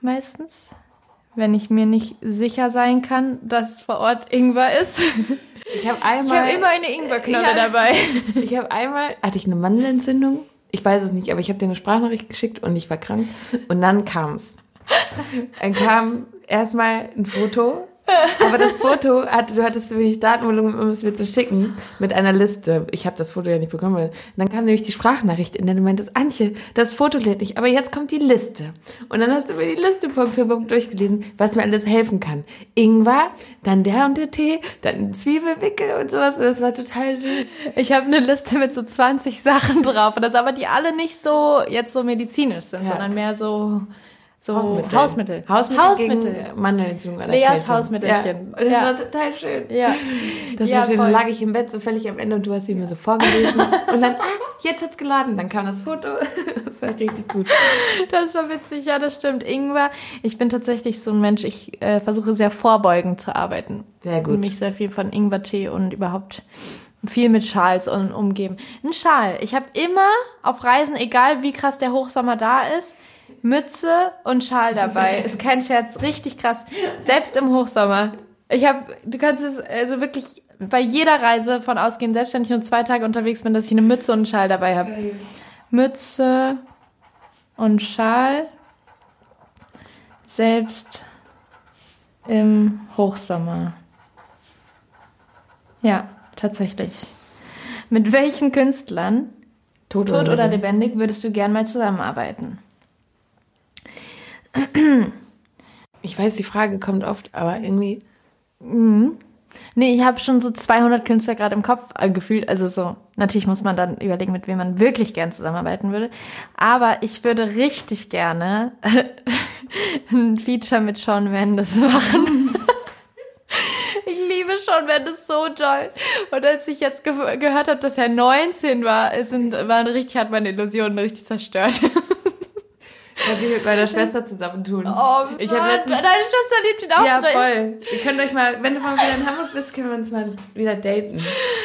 meistens wenn ich mir nicht sicher sein kann, dass vor Ort Ingwer ist. Ich habe einmal. Ich habe immer eine Ingwerknolle ja, dabei. Ich habe einmal, hatte ich eine Mandelentzündung. Ich weiß es nicht, aber ich habe dir eine Sprachnachricht geschickt und ich war krank. Und dann kam es. Dann kam erstmal ein Foto aber das Foto, hat, du hattest wenig Datenvolumen, um es mir zu schicken, mit einer Liste. Ich habe das Foto ja nicht bekommen. Und dann kam nämlich die Sprachnachricht, in der du meintest, Antje, das Foto lädt nicht, aber jetzt kommt die Liste. Und dann hast du mir die Liste Punkt für Punkt durchgelesen, was mir alles helfen kann. Ingwer, dann der und der Tee, dann Zwiebelwickel und sowas. Das war total süß. Ich habe eine Liste mit so 20 Sachen drauf. Und das aber die alle nicht so jetzt so medizinisch sind, ja. sondern mehr so So Hausmittel. Hausmittel. Hausmittel, Hausmittel. gegen Mandelentzündung oder Leas. Hausmittelchen. Ja. Das Ja. war total schön. Ja. Das Ja, war schön. voll. Dann lag ich im Bett so völlig am Ende und du hast sie mir so vorgelesen. *laughs* und dann, ah, jetzt hat's geladen. Dann kam das Foto. *laughs* Das war richtig gut. Das war witzig, ja, das stimmt. Ingwer. Ich bin tatsächlich so ein Mensch, ich äh, versuche sehr vorbeugend zu arbeiten. Sehr gut. Und mich sehr viel von Ingwertee und überhaupt viel mit Schals und umgeben. Ein Schal. Ich habe immer auf Reisen, egal wie krass der Hochsommer da ist, Mütze und Schal dabei. *laughs* ist kein Scherz, richtig krass. Selbst im Hochsommer. Ich habe, du kannst es also wirklich bei jeder Reise von ausgehen, selbst wenn ich nur zwei Tage unterwegs bin, dass ich eine Mütze und einen Schal dabei habe. Mütze und Schal selbst im Hochsommer. Ja, tatsächlich. Mit welchen Künstlern, Tot, tot oder lebendig? lebendig, würdest du gern mal zusammenarbeiten? Ich weiß, die Frage kommt oft, aber irgendwie. Nee, ich habe schon so 200 Künstler gerade im Kopf äh, gefühlt. Also so, natürlich muss man dann überlegen, mit wem man wirklich gern zusammenarbeiten würde. Aber ich würde richtig gerne *laughs* ein Feature mit Shawn Mendes machen. *laughs* Ich liebe Shawn Mendes so toll. Und als ich jetzt ge gehört habe, dass er 19 war, sind, waren richtig, hat meine Illusionen richtig zerstört. Was ich mit meiner Schwester zusammentun. Oh, ich habe letztens. Deine Schwester liebt ihn auch Ja, voll. Ihr könnt euch mal, wenn du mal wieder in Hamburg bist, können wir uns mal wieder daten.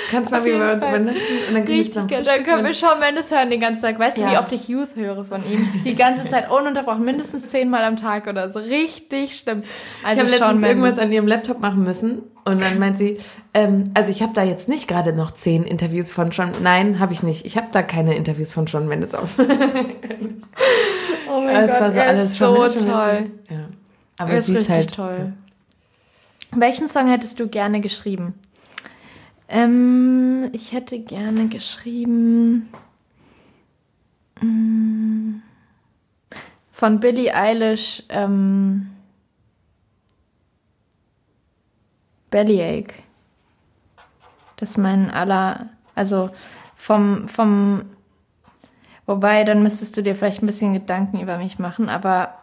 Kannst mal wieder bei uns übernachten und dann können wir Richtig zusammen geil. Dann können wir. Shawn Mendes hören den ganzen Tag. Weißt du, Ja. wie oft ich Youth höre von ihm? Die ganze Zeit ununterbrochen, mindestens zehnmal am Tag oder so. Richtig schlimm. Ich Also habe Shawn letztens irgendwas Mendes. an ihrem Laptop machen müssen und dann meint sie, ähm, also ich habe da jetzt nicht gerade noch zehn Interviews von John. Nein, habe ich nicht. Ich habe da keine Interviews von John Mendes auf. *laughs* Oh mein Aber es Gott, war so er alles ist so toll. Mendes. Ja. Aber Er ist sie ist halt toll. Welchen Song hättest du gerne geschrieben? Ähm, ich hätte gerne geschrieben mm, von Billie Eilish ähm, Bellyache. Das ist mein aller, also vom, vom, wobei, dann müsstest du dir vielleicht ein bisschen Gedanken über mich machen, aber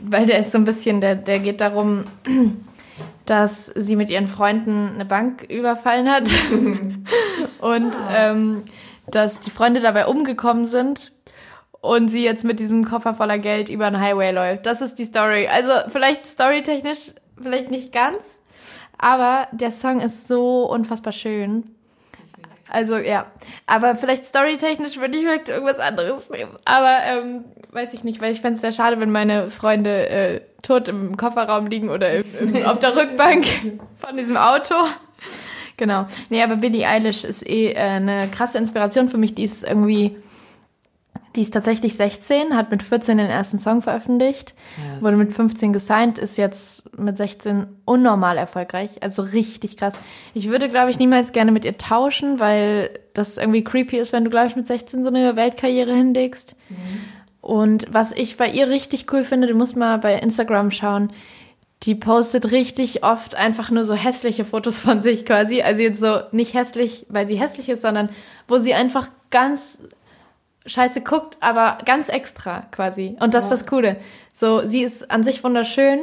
weil der ist so ein bisschen, der, der geht darum, *clears throat* dass sie mit ihren Freunden eine Bank überfallen hat *laughs* und ähm, dass die Freunde dabei umgekommen sind und sie jetzt mit diesem Koffer voller Geld über den Highway läuft. Das ist die Story. Also vielleicht storytechnisch, vielleicht nicht ganz, aber der Song ist so unfassbar schön. Also ja, aber vielleicht storytechnisch würde ich vielleicht irgendwas anderes nehmen. Aber ähm, weiß ich nicht, weil ich fände es sehr schade, wenn meine Freunde äh, tot im Kofferraum liegen oder im, im, auf der Rückbank von diesem Auto. Genau. Nee, aber Billie Eilish ist eh äh, eine krasse Inspiration für mich. Die ist irgendwie, die ist tatsächlich 16, hat mit 14 den ersten Song veröffentlicht, Yes. wurde mit 15 gesigned, ist jetzt mit 16 unnormal erfolgreich. Also richtig krass. Ich würde, glaube ich, niemals gerne mit ihr tauschen, weil das irgendwie creepy ist, wenn du, glaube ich, mit 16 so eine Weltkarriere hinlegst. Und was ich bei ihr richtig cool finde, du musst mal bei Instagram schauen, die postet richtig oft einfach nur so hässliche Fotos von sich quasi. Also jetzt so nicht hässlich, weil sie hässlich ist, sondern wo sie einfach ganz scheiße guckt, aber ganz extra quasi. Und das ist das Coole. So, sie ist an sich wunderschön,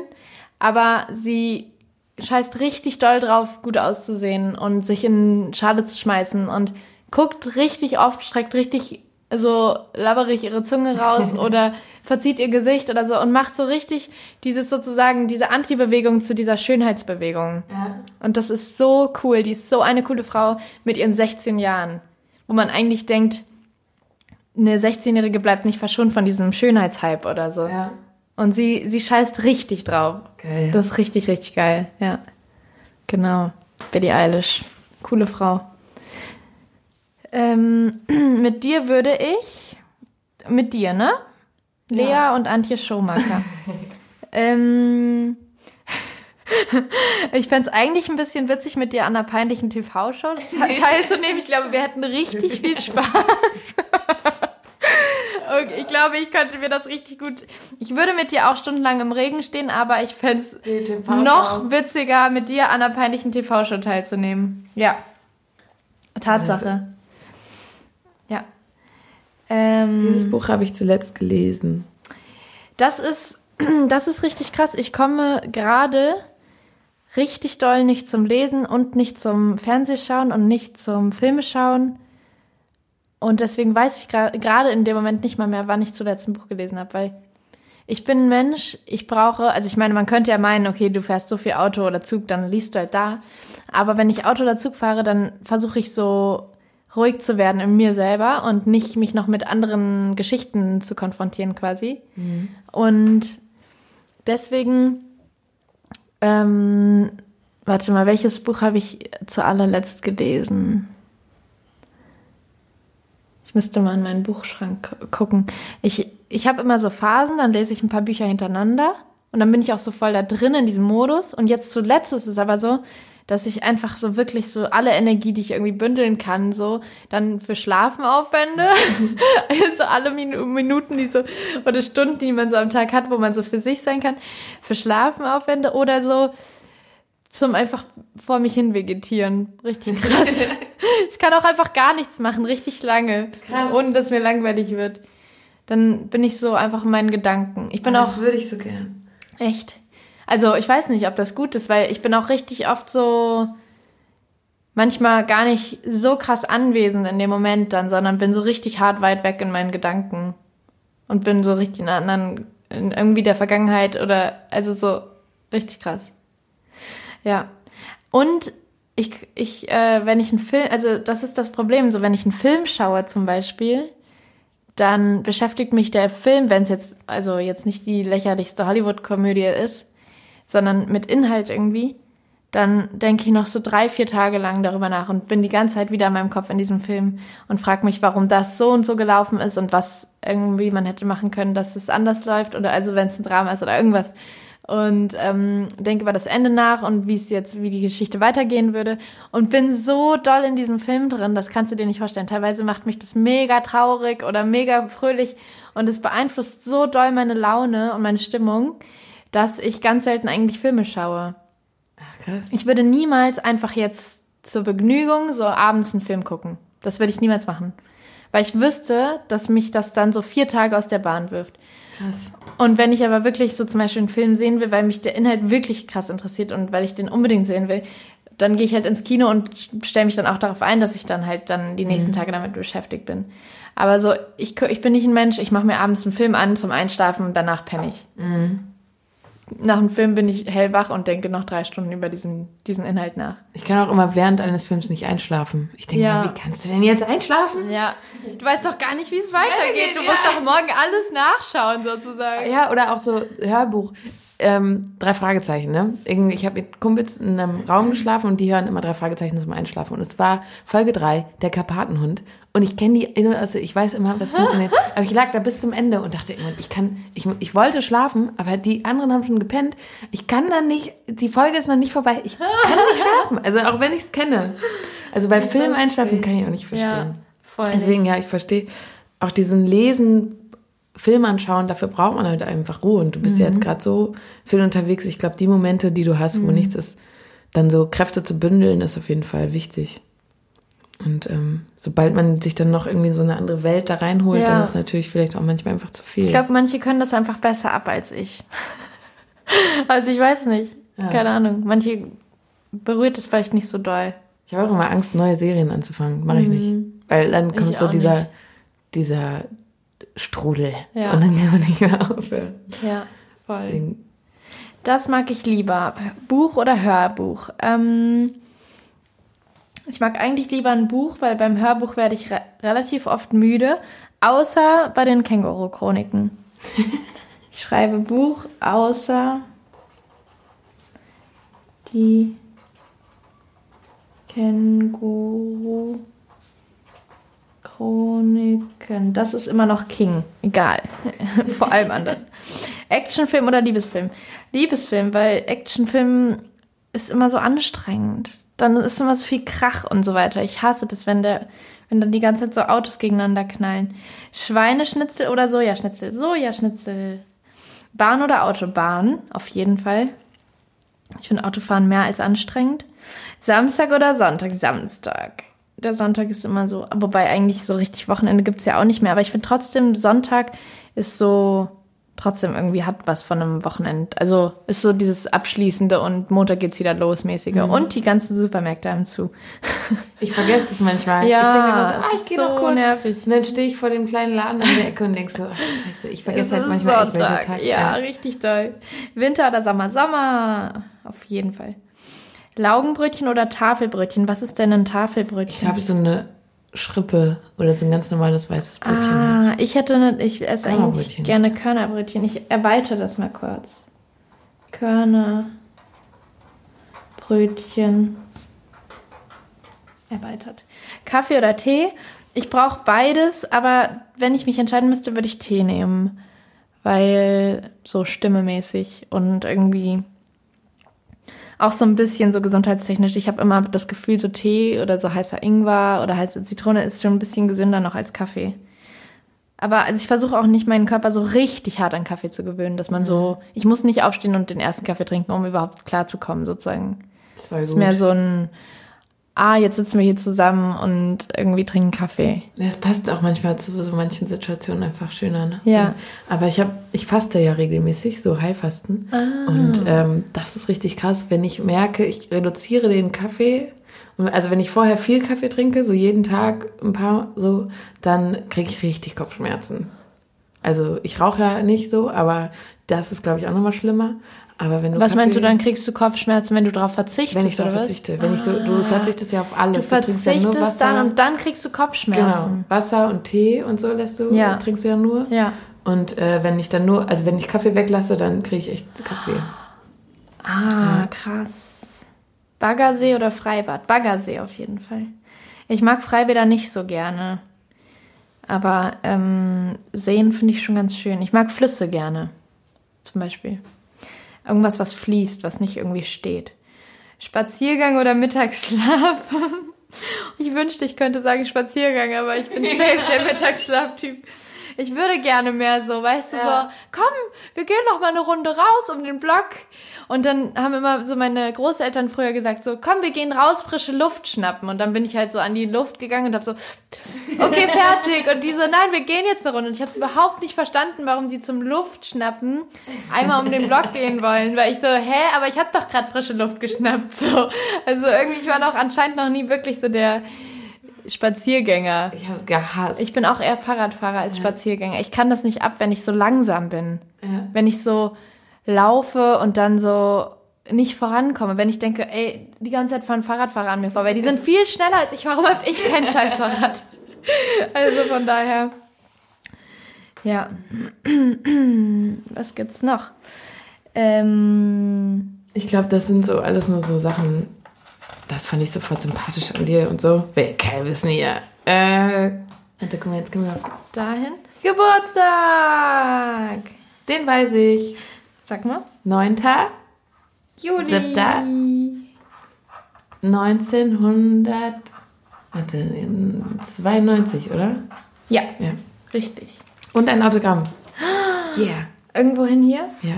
aber sie scheißt richtig doll drauf, gut auszusehen und sich in Schale zu schmeißen und guckt richtig oft, streckt richtig so labberig ihre Zunge raus *laughs* oder verzieht ihr Gesicht oder so und macht so richtig dieses sozusagen, diese Anti-Bewegung zu dieser Schönheitsbewegung. Ja. Und das ist so cool. Die ist so eine coole Frau mit ihren 16 Jahren, wo man eigentlich denkt, eine 16-Jährige bleibt nicht verschont von diesem Schönheitshype oder so. Ja. Und sie, sie scheißt richtig drauf. Geil. Das ist richtig, richtig geil. Ja. Genau. Billie Eilish. Coole Frau. Ähm, *clears throat* mit dir würde ich, mit dir, ne? Lea Ja. und Antje Schomaker. *laughs* ähm, *laughs* ich fände es eigentlich ein bisschen witzig, mit dir an einer peinlichen TV-Show *laughs* teilzunehmen. Ich glaube, wir hätten richtig viel Spaß. Okay, ich glaube, ich könnte mir das richtig gut. Ich würde mit dir auch stundenlang im Regen stehen, aber ich fände es noch witziger, mit dir an einer peinlichen TV-Show teilzunehmen. Ja. Tatsache. Ja. Ähm, Dieses Buch habe ich zuletzt gelesen. Das ist, *clears throat* das ist richtig krass. Ich komme gerade richtig doll nicht zum Lesen und nicht zum Fernsehschauen und nicht zum Filmeschauen. Und deswegen weiß ich gerade in dem Moment nicht mal mehr, wann ich zuletzt ein Buch gelesen habe, weil ich bin ein Mensch, ich brauche, also ich meine, man könnte ja meinen, okay, du fährst so viel Auto oder Zug, dann liest du halt da. Aber wenn ich Auto oder Zug fahre, dann versuche ich so ruhig zu werden in mir selber und nicht mich noch mit anderen Geschichten zu konfrontieren quasi. Mhm. Und deswegen, ähm, warte mal, welches Buch habe ich zu allerletzt gelesen? Ich müsste mal in meinen Buchschrank gucken. Ich, ich habe immer so Phasen, dann lese ich ein paar Bücher hintereinander und dann bin ich auch so voll da drin in diesem Modus. Und jetzt zuletzt ist es aber so, dass ich einfach so wirklich so alle Energie, die ich irgendwie bündeln kann, so dann für Schlafen aufwende. *laughs* also alle Minuten, die so, oder Stunden, die man so am Tag hat, wo man so für sich sein kann, für Schlafen aufwende oder so zum einfach vor mich hin vegetieren. Richtig krass. *laughs* ich kann auch einfach gar nichts machen, richtig lange. Krass. Ohne dass mir langweilig wird. Dann bin ich so einfach in meinen Gedanken. Ich bin oh, auch. Das würde ich so gern. Echt? Also ich weiß nicht, ob das gut ist, weil ich bin auch richtig oft so manchmal gar nicht so krass anwesend in dem Moment dann, sondern bin so richtig hart weit weg in meinen Gedanken und bin so richtig in einer anderen, in irgendwie der Vergangenheit oder also so richtig krass. Ja. Und ich, ich, äh, wenn ich einen Film, also das ist das Problem, so wenn ich einen Film schaue zum Beispiel, dann beschäftigt mich der Film, wenn es jetzt, also jetzt nicht die lächerlichste Hollywood-Komödie ist, sondern mit Inhalt irgendwie, dann denke ich noch so drei, vier Tage lang darüber nach und bin die ganze Zeit wieder in meinem Kopf in diesem Film und frage mich, warum das so und so gelaufen ist und was irgendwie man hätte machen können, dass es anders läuft oder also wenn es ein Drama ist oder irgendwas und ähm, denke über das Ende nach und wie es jetzt, wie die Geschichte weitergehen würde und bin so doll in diesem Film drin, das kannst du dir nicht vorstellen. Teilweise macht mich das mega traurig oder mega fröhlich und es beeinflusst so doll meine Laune und meine Stimmung, dass ich ganz selten eigentlich Filme schaue. Ach, krass. Ich würde niemals einfach jetzt zur Begnügung so abends einen Film gucken. Das würde ich niemals machen. Weil ich wüsste, dass mich das dann so vier Tage aus der Bahn wirft. Krass. Und wenn ich aber wirklich so zum Beispiel einen Film sehen will, weil mich der Inhalt wirklich krass interessiert und weil ich den unbedingt sehen will, dann gehe ich halt ins Kino und stelle mich dann auch darauf ein, dass ich dann halt dann die nächsten mhm. Tage damit beschäftigt bin. Aber so, ich, ich bin nicht ein Mensch, ich mache mir abends einen Film an zum Einschlafen und danach penne ich. Mhm nach dem Film bin ich hellwach und denke noch drei Stunden über diesen, diesen Inhalt nach. Ich kann auch immer während eines Films nicht einschlafen. Ich denke ja. mal, wie kannst du denn jetzt einschlafen? Ja. Du weißt doch gar nicht, wie es weitergeht. Du ja. musst doch morgen alles nachschauen, sozusagen. Ja, oder auch so Hörbuch. Ähm, drei Fragezeichen, ne? Irgendwie, ich habe mit Kumpels in einem Raum geschlafen und die hören immer drei Fragezeichen zum Einschlafen. Und es war Folge drei, der Karpatenhund. Und ich kenne die in und aus, ich weiß immer, was funktioniert. *laughs* Aber ich lag da bis zum Ende und dachte immer, ich kann, ich, ich wollte schlafen, aber die anderen haben schon gepennt. Ich kann dann nicht, die Folge ist noch nicht vorbei. Ich kann nicht schlafen. Also auch wenn ich es kenne. Also bei Film einschlafen kann ich auch nicht verstehen. Ja, voll Deswegen, ja, ich verstehe auch diesen Lesen, Film anschauen, dafür braucht man halt einfach Ruhe. Und du bist mhm. ja jetzt gerade so viel unterwegs. Ich glaube, die Momente, die du hast, mhm. wo nichts ist, dann so Kräfte zu bündeln, ist auf jeden Fall wichtig. Und ähm, sobald man sich dann noch irgendwie so eine andere Welt da reinholt, ja. dann ist natürlich vielleicht auch manchmal einfach zu viel. Ich glaube, manche können das einfach besser ab als ich. *laughs* also ich weiß nicht. Ja. Keine Ahnung. Manche berührt es vielleicht nicht so doll. Ich habe auch immer Angst, neue Serien anzufangen. Mache ich mhm. nicht. Weil dann kommt ich so dieser, dieser Strudel. Ja. Und dann kann man nicht mehr aufhören. Ja, voll. Deswegen. Das mag ich lieber. Buch oder Hörbuch? Ähm, ich mag eigentlich lieber ein Buch, weil beim Hörbuch werde ich re relativ oft müde, außer bei den Känguru-Chroniken. *laughs* ich schreibe Buch, außer die Känguru. Chroniken. Das ist immer noch King. Egal. *laughs* Vor allem anderen. Actionfilm oder Liebesfilm? Liebesfilm, weil Actionfilm ist immer so anstrengend. Dann ist immer so viel Krach und so weiter. Ich hasse das, wenn der, wenn dann die ganze Zeit so Autos gegeneinander knallen. Schweineschnitzel oder Sojaschnitzel? Sojaschnitzel. Bahn oder Autobahn? Auf jeden Fall. Ich finde Autofahren mehr als anstrengend. Samstag oder Sonntag? Samstag der Sonntag ist immer so, wobei eigentlich so richtig Wochenende gibt es ja auch nicht mehr, aber ich finde trotzdem, Sonntag ist so trotzdem irgendwie hat was von einem Wochenende. Also ist so dieses Abschließende und Montag geht's wieder los mäßige. Mhm. Und die ganzen Supermärkte haben zu. *laughs* Ich vergesse das manchmal. Ja, ich denke immer so, ah, ich gehe so noch kurz. nervig. Und dann stehe ich vor dem kleinen Laden an der Ecke und denke so, ach, scheiße, ich vergesse halt manchmal Sonntag. Tag. Ja, ja, richtig toll. Winter oder Sommer? Sommer. Auf jeden Fall. Laugenbrötchen oder Tafelbrötchen? Was ist denn ein Tafelbrötchen? Ich glaube, so eine Schrippe oder so ein ganz normales weißes Brötchen. Ah, ich hätte eine, ich esse eigentlich gerne Körnerbrötchen. Ich erweitere das mal kurz. Körnerbrötchen. Erweitert. Kaffee oder Tee? Ich brauche beides, aber wenn ich mich entscheiden müsste, würde ich Tee nehmen. Weil so stimmemäßig und irgendwie auch so ein bisschen so gesundheitstechnisch. Ich habe immer das Gefühl, so Tee oder so heißer Ingwer oder heiße Zitrone ist schon ein bisschen gesünder noch als Kaffee. Aber also ich versuche auch nicht meinen Körper so richtig hart an Kaffee zu gewöhnen, dass man so, mhm. ich muss nicht aufstehen und den ersten Kaffee trinken, um überhaupt klarzukommen, sozusagen. Das war gut. ist mehr so ein, ah, jetzt sitzen wir hier zusammen und irgendwie trinken Kaffee. Es passt auch manchmal zu so manchen Situationen einfach schöner. Ne? Ja. So, aber ich habe, ich faste ja regelmäßig, so Heilfasten. Ah. Und ähm, das ist richtig krass, wenn ich merke, ich reduziere den Kaffee. Also wenn ich vorher viel Kaffee trinke, so jeden Tag ein paar, so, dann kriege ich richtig Kopfschmerzen. Also ich rauche ja nicht so, aber das ist, glaube ich, auch nochmal schlimmer. Aber wenn du was Kaffee, meinst du, dann kriegst du Kopfschmerzen, wenn du darauf verzichtest? Wenn ich darauf verzichte. Wenn ah. ich so, du ah. verzichtest ja auf alles. Du verzichtest du ja dann und dann kriegst du Kopfschmerzen. Genau. Wasser und Tee und so lässt du, ja. trinkst du ja nur. Ja. Und äh, wenn ich dann nur, also wenn ich Kaffee weglasse, dann kriege ich echt Kaffee. Ah, ja. krass. Baggersee oder Freibad? Baggersee auf jeden Fall. Ich mag Freibäder nicht so gerne. Aber ähm, Seen finde ich schon ganz schön. Ich mag Flüsse gerne. Zum Beispiel. Irgendwas, was fließt, was nicht irgendwie steht. Spaziergang oder Mittagsschlaf? *laughs* Ich wünschte, ich könnte sagen Spaziergang, aber ich bin safe der *laughs* Mittagsschlaftyp. Ich würde gerne mehr so, weißt du, ja. so, komm, wir gehen noch mal eine Runde raus um den Block. Und dann haben immer so meine Großeltern früher gesagt, so, komm, wir gehen raus, frische Luft schnappen. Und dann bin ich halt so an die Luft gegangen und hab so, okay, *laughs* fertig. Und die so, nein, wir gehen jetzt eine Runde. Und ich habe es überhaupt nicht verstanden, warum die zum Luftschnappen einmal um den Block *laughs* gehen wollen. Weil ich so, hä, aber ich habe doch gerade frische Luft geschnappt. So. Also irgendwie, ich war noch anscheinend noch nie wirklich so der Spaziergänger. Ich habe es gehasst. Ich bin auch eher Fahrradfahrer als ja. Spaziergänger. Ich kann das nicht ab, wenn ich so langsam bin. Ja. Wenn ich so laufe und dann so nicht vorankomme. Wenn ich denke, ey, die ganze Zeit fahren Fahrradfahrer an mir vorbei. Die sind viel schneller als ich. Warum habe ich kein *laughs* Scheißfahrrad? also von daher. Ja. Was gibt's noch? Ähm, ich glaube, das sind so alles nur so Sachen, das fand ich sofort sympathisch an dir und so. Wer kann wissen hier. Äh, warte, guck mal, jetzt können wir dahin. Geburtstag! Den weiß ich. Sag mal. 9. Juli. 7. 1900. Warte, 92, oder? Ja. Ja. Richtig. Und ein Autogramm. *gasps* Yeah. Irgendwohin hier? Ja.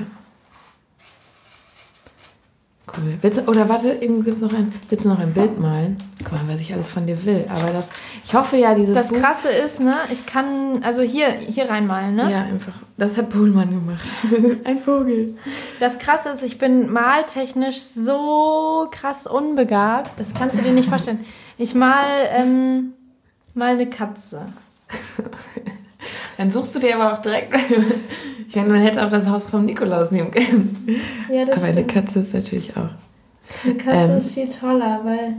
Cool. Willst oder warte, gibt's noch ein, willst du noch ein Bild malen? Guck mal, was ich alles von dir will. Aber das, ich hoffe ja, dieses Das Buch, Krasse ist, ne, ich kann, also hier, hier reinmalen, ne? Ja, einfach. Das hat Pohlmann gemacht. *laughs* ein Vogel. Das Krasse ist, ich bin maltechnisch so krass unbegabt. Das kannst du dir nicht vorstellen. Ich mal, ähm, mal eine Katze. *laughs* Dann suchst du dir aber auch direkt. *laughs* ich meine, man hätte auch das Haus vom Nikolaus nehmen können. Ja, das aber stimmt. eine Katze ist natürlich auch. Eine Katze ähm, ist viel toller, weil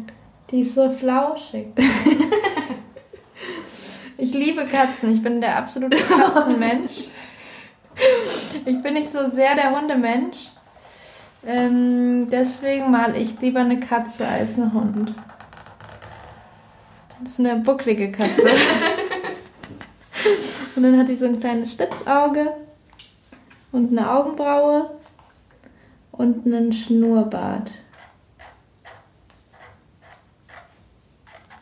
die ist so flauschig. *laughs* ich liebe Katzen. Ich bin der absolute Katzenmensch. Ich bin nicht so sehr der Hundemensch. Ähm, deswegen mal ich lieber eine Katze als einen Hund. Das ist eine bucklige Katze. *laughs* *laughs* Und dann hat sie so ein kleines Schlitzauge und eine Augenbraue und einen Schnurrbart.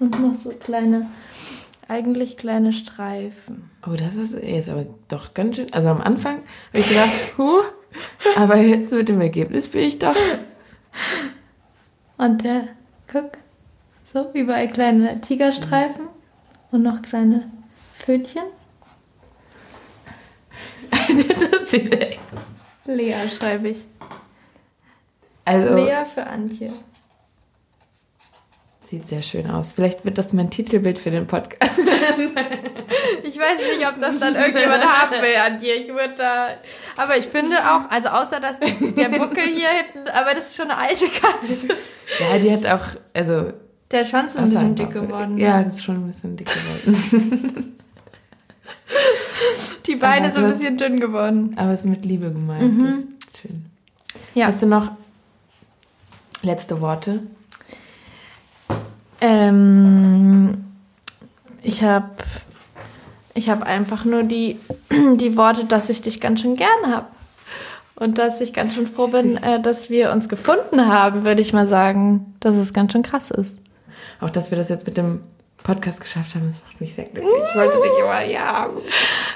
Und noch so kleine, eigentlich kleine Streifen. Oh, das ist jetzt aber doch ganz schön. Also am Anfang habe ich gedacht, huh, aber jetzt mit dem Ergebnis bin ich doch. Und der, guck, so überall kleine Tigerstreifen und noch kleine Pfötchen. *laughs* das sieht echt. Lea schreibe ich. Also, Lea für Antje. sieht sehr schön aus. Vielleicht wird das mein Titelbild für den Podcast. *laughs* Ich weiß nicht, ob das dann irgendjemand haben will, Antje. Ich würde da. Aber ich finde auch, also außer dass der Buckel hier hinten, aber das ist schon eine alte Katze. ja, die hat auch, also. Der Schwanz ist ein bisschen dick geworden. ne? Ja, das ist schon ein bisschen dick geworden. *laughs* Die Beine Aber so ein bisschen dünn geworden. Aber es ist mit Liebe gemeint. Das ist schön. Ja. Hast du noch letzte Worte? Ähm, ich habe ich hab einfach nur die, *clears throat* die Worte, dass ich dich ganz schön gern habe. Und dass ich ganz schön froh bin, äh, dass wir uns gefunden haben, würde ich mal sagen, dass es ganz schön krass ist. Auch, dass wir das jetzt mit dem Podcast geschafft haben, das macht mich sehr glücklich. Ich wollte dich immer, ja.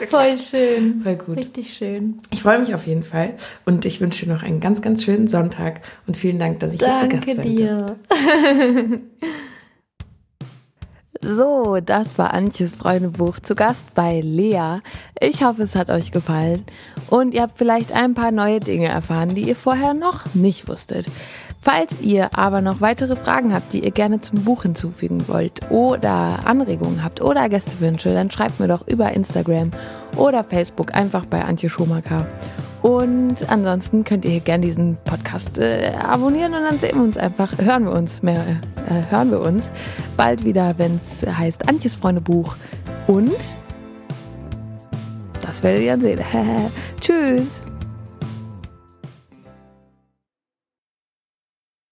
Voll schön. Voll gut. Richtig schön. Ich freue mich auf jeden Fall und ich wünsche dir noch einen ganz, ganz schönen Sonntag und vielen Dank, dass ich hier zu Gast Danke sein durfte. dir. *laughs* So, das war Antjes Freundebuch zu Gast bei Lea. Ich hoffe, es hat euch gefallen und ihr habt vielleicht ein paar neue Dinge erfahren, die ihr vorher noch nicht wusstet. Falls ihr aber noch weitere Fragen habt, die ihr gerne zum Buch hinzufügen wollt oder Anregungen habt oder Gästewünsche, dann schreibt mir doch über Instagram oder Facebook einfach bei Antje Schomaker. Und ansonsten könnt ihr hier gerne diesen Podcast äh, abonnieren und dann sehen wir uns einfach, hören wir uns mehr, äh, hören wir uns bald wieder, wenn es heißt Antjes Freundebuch. Und das werdet ihr dann sehen. *laughs* Tschüss.